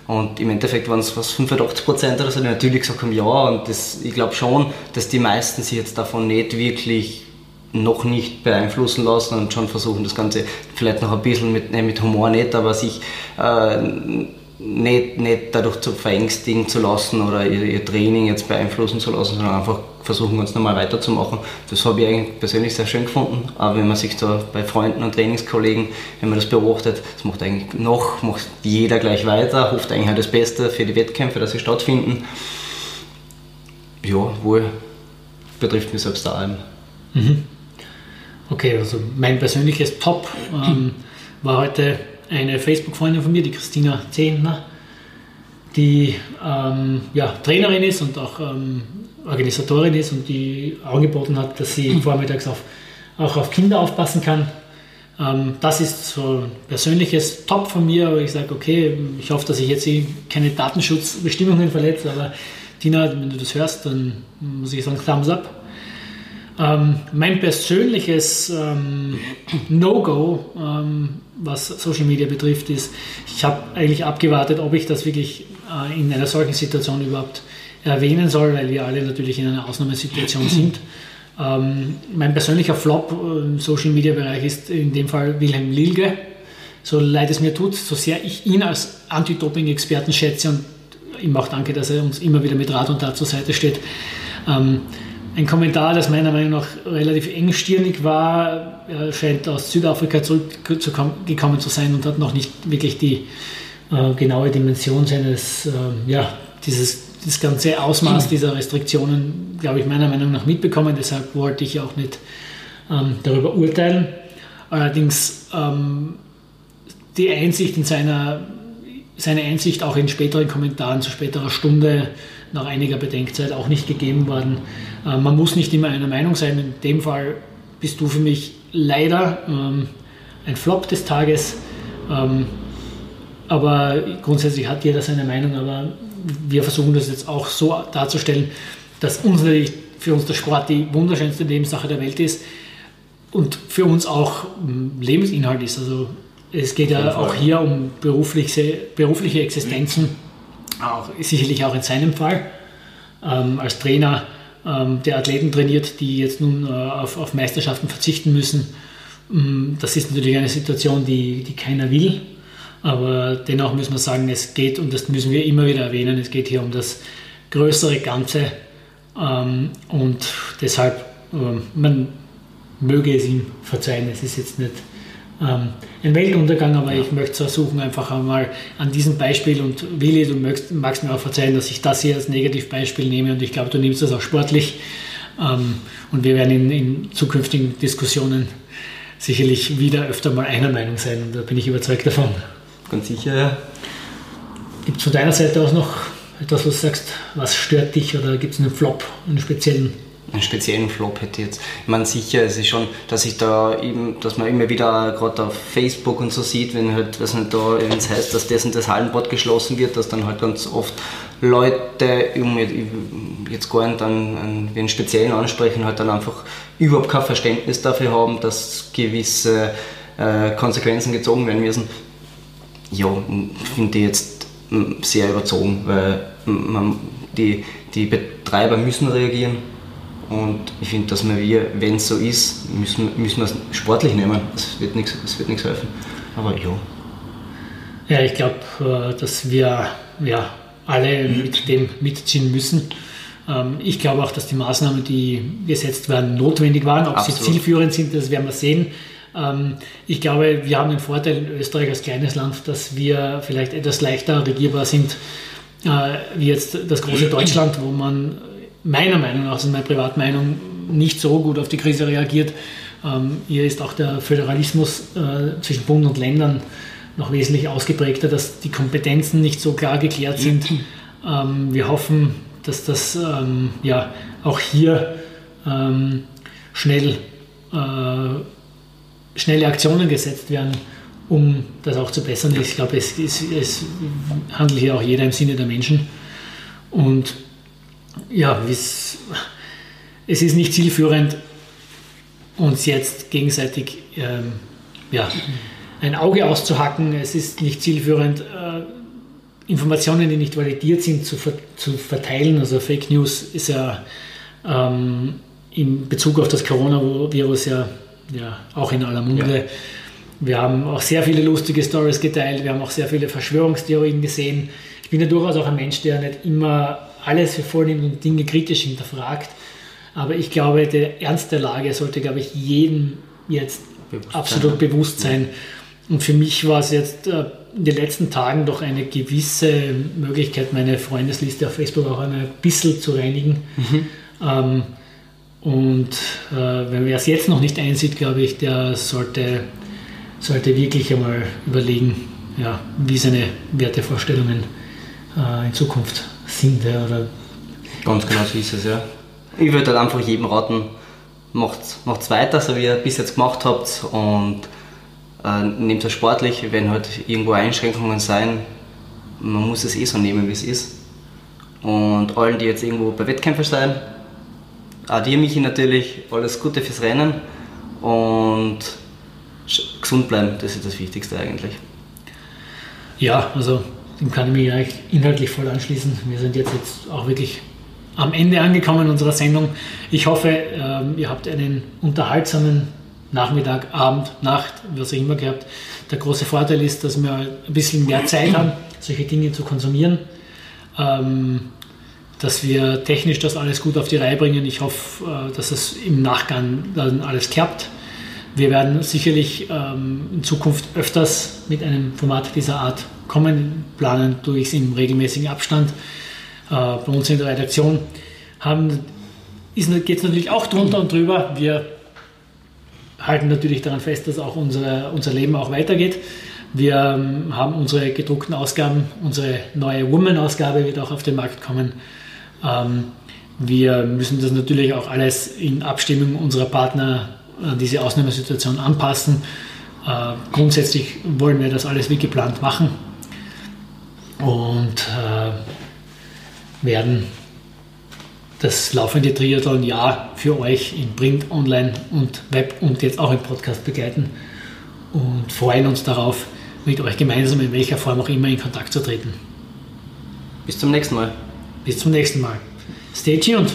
Und im Endeffekt waren es was 85 oder so, die natürlich gesagt haben, ja. Und das, ich glaube schon, dass die meisten sich jetzt davon nicht wirklich noch nicht beeinflussen lassen und schon versuchen, das Ganze vielleicht noch ein bisschen mit, ne, mit Humor nicht, aber sich äh, nicht, nicht dadurch zu verängstigen zu lassen oder ihr, ihr, Training jetzt beeinflussen zu lassen, sondern einfach versuchen, ganz normal weiterzumachen. Das habe ich eigentlich persönlich sehr schön gefunden. Aber wenn man sich da bei Freunden und Trainingskollegen, wenn man das beobachtet, das macht eigentlich noch, macht jeder gleich weiter, hofft eigentlich halt das Beste für die Wettkämpfe, dass sie stattfinden. Ja, wohl betrifft mich selbst da allem. Mhm. Okay, also mein persönliches Top ähm, war heute eine Facebook-Freundin von mir, die Christina Zehntner, die ähm, ja, Trainerin ist und auch ähm, Organisatorin ist und die angeboten hat, dass sie *clears throat* vormittags auf, auch auf Kinder aufpassen kann. Ähm, das ist so ein persönliches Top von mir, aber ich sage, okay, ich hoffe, dass ich jetzt keine Datenschutzbestimmungen verletze, aber Tina, wenn du das hörst, dann muss ich sagen, Thumbs up. Ähm, mein persönliches ähm, No-Go, ähm, was Social Media betrifft, ist, ich habe eigentlich abgewartet, ob ich das wirklich äh, in einer solchen Situation überhaupt erwähnen soll, weil wir alle natürlich in einer Ausnahmesituation *clears throat* sind. Ähm, mein persönlicher Flop im Social Media Bereich ist in dem Fall Wilhelm Lilge. So leid es mir tut, so sehr ich ihn als Anti-Doping-Experten schätze und ihm auch danke, dass er uns immer wieder mit Rat und Tat zur Seite steht. Ein Kommentar, das meiner Meinung nach relativ engstirnig war. Er scheint aus Südafrika zurückgekommen zu sein und hat noch nicht wirklich die äh, genaue Dimension seines, äh, ja, dieses das ganze Ausmaß dieser Restriktionen, glaube ich, meiner Meinung nach mitbekommen. Deshalb wollte ich auch nicht ähm, darüber urteilen. Allerdings ähm, die Einsicht in seiner, seine Einsicht auch in späteren Kommentaren zu späterer Stunde nach einiger Bedenkzeit auch nicht gegeben worden. Äh, man muss nicht immer einer Meinung sein. In dem Fall bist du für mich leider ähm, ein Flop des Tages. Ähm, aber grundsätzlich hat jeder seine Meinung, aber wir versuchen das jetzt auch so darzustellen, dass uns natürlich für uns der Sport die wunderschönste Lebenssache der Welt ist und für uns auch hm, Lebensinhalt ist. Also es geht ja auch hier um berufliche, berufliche Existenzen, auch, sicherlich auch in seinem Fall. Ähm, als Trainer ähm, der Athleten trainiert, die jetzt nun äh, auf, auf, Meisterschaften verzichten müssen. Ähm, das ist natürlich eine Situation, die, die keiner will. Aber dennoch müssen wir sagen, es geht, und das müssen wir immer wieder erwähnen, es geht hier um das größere Ganze. Ähm, und deshalb, äh, man möge es ihm verzeihen. Es ist jetzt nicht ähm, ein Weltuntergang, aber ja. ich möchte versuchen, einfach einmal an diesem Beispiel und Willi, du magst, magst, mir auch verzeihen, dass ich das hier als Negativbeispiel nehme und ich glaube, du nimmst das auch sportlich. Ähm, und wir werden in, in zukünftigen Diskussionen sicherlich wieder öfter mal einer Meinung sein und da bin ich überzeugt davon. Ganz sicher, ja. Gibt es von deiner Seite aus noch etwas, was du sagst, was stört dich oder gibt es einen Flop, einen speziellen? Einen speziellen Flop hätte jetzt. Ich meine, sicher, es ist schon, dass ich da eben, dass man immer wieder gerade auf Facebook und so sieht, wenn halt, was nicht da, wenn es heißt, dass das und das Hallenbad geschlossen wird, dass dann halt ganz oft Leute, jetzt gar nicht an, den Speziellen ansprechen, halt dann einfach überhaupt kein Verständnis dafür haben, dass gewisse äh, Konsequenzen gezogen werden müssen ja, finde ich jetzt hm, sehr überzogen, weil man, die, die Betreiber müssen reagieren und ich finde, dass wir, wenn es so ist, müssen, müssen wir es sportlich nehmen. Es wird nichts helfen. Aber ja. Ja, ich glaube, äh, dass wir ja, alle mit dem mitziehen müssen. Ähm, ich glaube auch, dass die Maßnahmen, die gesetzt werden, notwendig waren. Ob Absolut. sie zielführend sind, das werden wir sehen. Ähm, ich glaube, wir haben den Vorteil in Österreich als kleines Land, dass wir vielleicht etwas leichter regierbar sind äh, wie jetzt das große Deutschland, wo man meiner Meinung nach, also meine Privatmeinung, nicht so gut auf die Krise reagiert. Ähm, hier ist auch der Föderalismus äh, zwischen Bund und Ländern noch wesentlich ausgeprägter, dass die Kompetenzen nicht so klar geklärt sind. Ähm, wir hoffen, dass das ja auch hier schnell äh, schnelle Aktionen gesetzt werden, um das auch zu bessern. Ich glaube, es, es, es handelt hier auch jeder im Sinne der Menschen. Und ja, es, ist nicht zielführend, uns jetzt gegenseitig ähm, ja, ein Auge auszuhacken. Es ist nicht zielführend, äh, Informationen, die nicht validiert sind, zu, ver zu verteilen. Also Fake News ist ja ähm, in Bezug auf das Coronavirus ja ja auch in aller Munde. Ja. Wir haben auch sehr viele lustige Stories geteilt, wir haben auch sehr viele Verschwörungstheorien gesehen. Ich bin ja durchaus auch ein Mensch, der nicht immer alles für voll nimmt und Dinge kritisch hinterfragt. Aber ich glaube, der Ernst der Lage sollte, glaube ich, jedem jetzt bewusst absolut sein. bewusst sein. Und für mich war es jetzt äh, in den letzten Tagen doch eine gewisse Möglichkeit, meine Freundesliste auf Facebook auch ein bisschen zu reinigen. Mhm. Ähm, und äh, wenn wer es jetzt noch nicht einsieht, glaube ich, der sollte, sollte wirklich einmal überlegen, ja, wie seine Wertevorstellungen äh, in Zukunft sind. Ja, oder Ganz genau so ist es, ja. Ich würde halt einfach jedem raten, macht es weiter, so wie ihr bis jetzt gemacht habt und äh, nehmt es sportlich, wenn halt irgendwo Einschränkungen sein, man muss es eh so nehmen, wie es ist. Und allen, die jetzt irgendwo bei Wettkämpfen sein, auch dir, Michi, natürlich alles Gute fürs Rennen und gesund bleiben, das ist das Wichtigste eigentlich. Ja, also dem kann ich mich inhaltlich voll anschließen. Wir sind jetzt, jetzt auch wirklich am Ende angekommen unserer Sendung. Ich hoffe, ähm, ihr habt einen unterhaltsamen Nachmittag, Abend, Nacht, was ihr immer gehabt. Der große Vorteil ist, dass wir ein bisschen mehr Zeit haben, solche Dinge zu konsumieren. Ähm, dass wir technisch das alles gut auf die Reihe bringen. Ich hoffe, äh, dass es im Nachgang dann alles klappt. Wir werden sicherlich ähm, in Zukunft öfters mit einem Format dieser Art kommen, planen tue ich es im regelmäßigen Abstand. Äh, bei uns in der Redaktion geht es natürlich auch drunter und drüber. Wir halten natürlich daran fest, dass auch unsere, unser Leben auch weitergeht. Wir ähm, haben unsere gedruckten Ausgaben, unsere neue Woman-Ausgabe wird auch auf den Markt kommen. Ähm, wir müssen das natürlich auch alles in Abstimmung unserer Partner an diese Ausnahmesituation anpassen. Äh, grundsätzlich wollen wir das alles wie geplant machen und äh, werden das laufende Triathlon-Jahr für euch in Print, Online und Web und jetzt auch im Podcast begleiten und freuen uns darauf, mit euch gemeinsam in welcher Form auch immer in Kontakt zu treten. Bis zum nächsten Mal. Bis zum nächsten Mal. Stay tuned.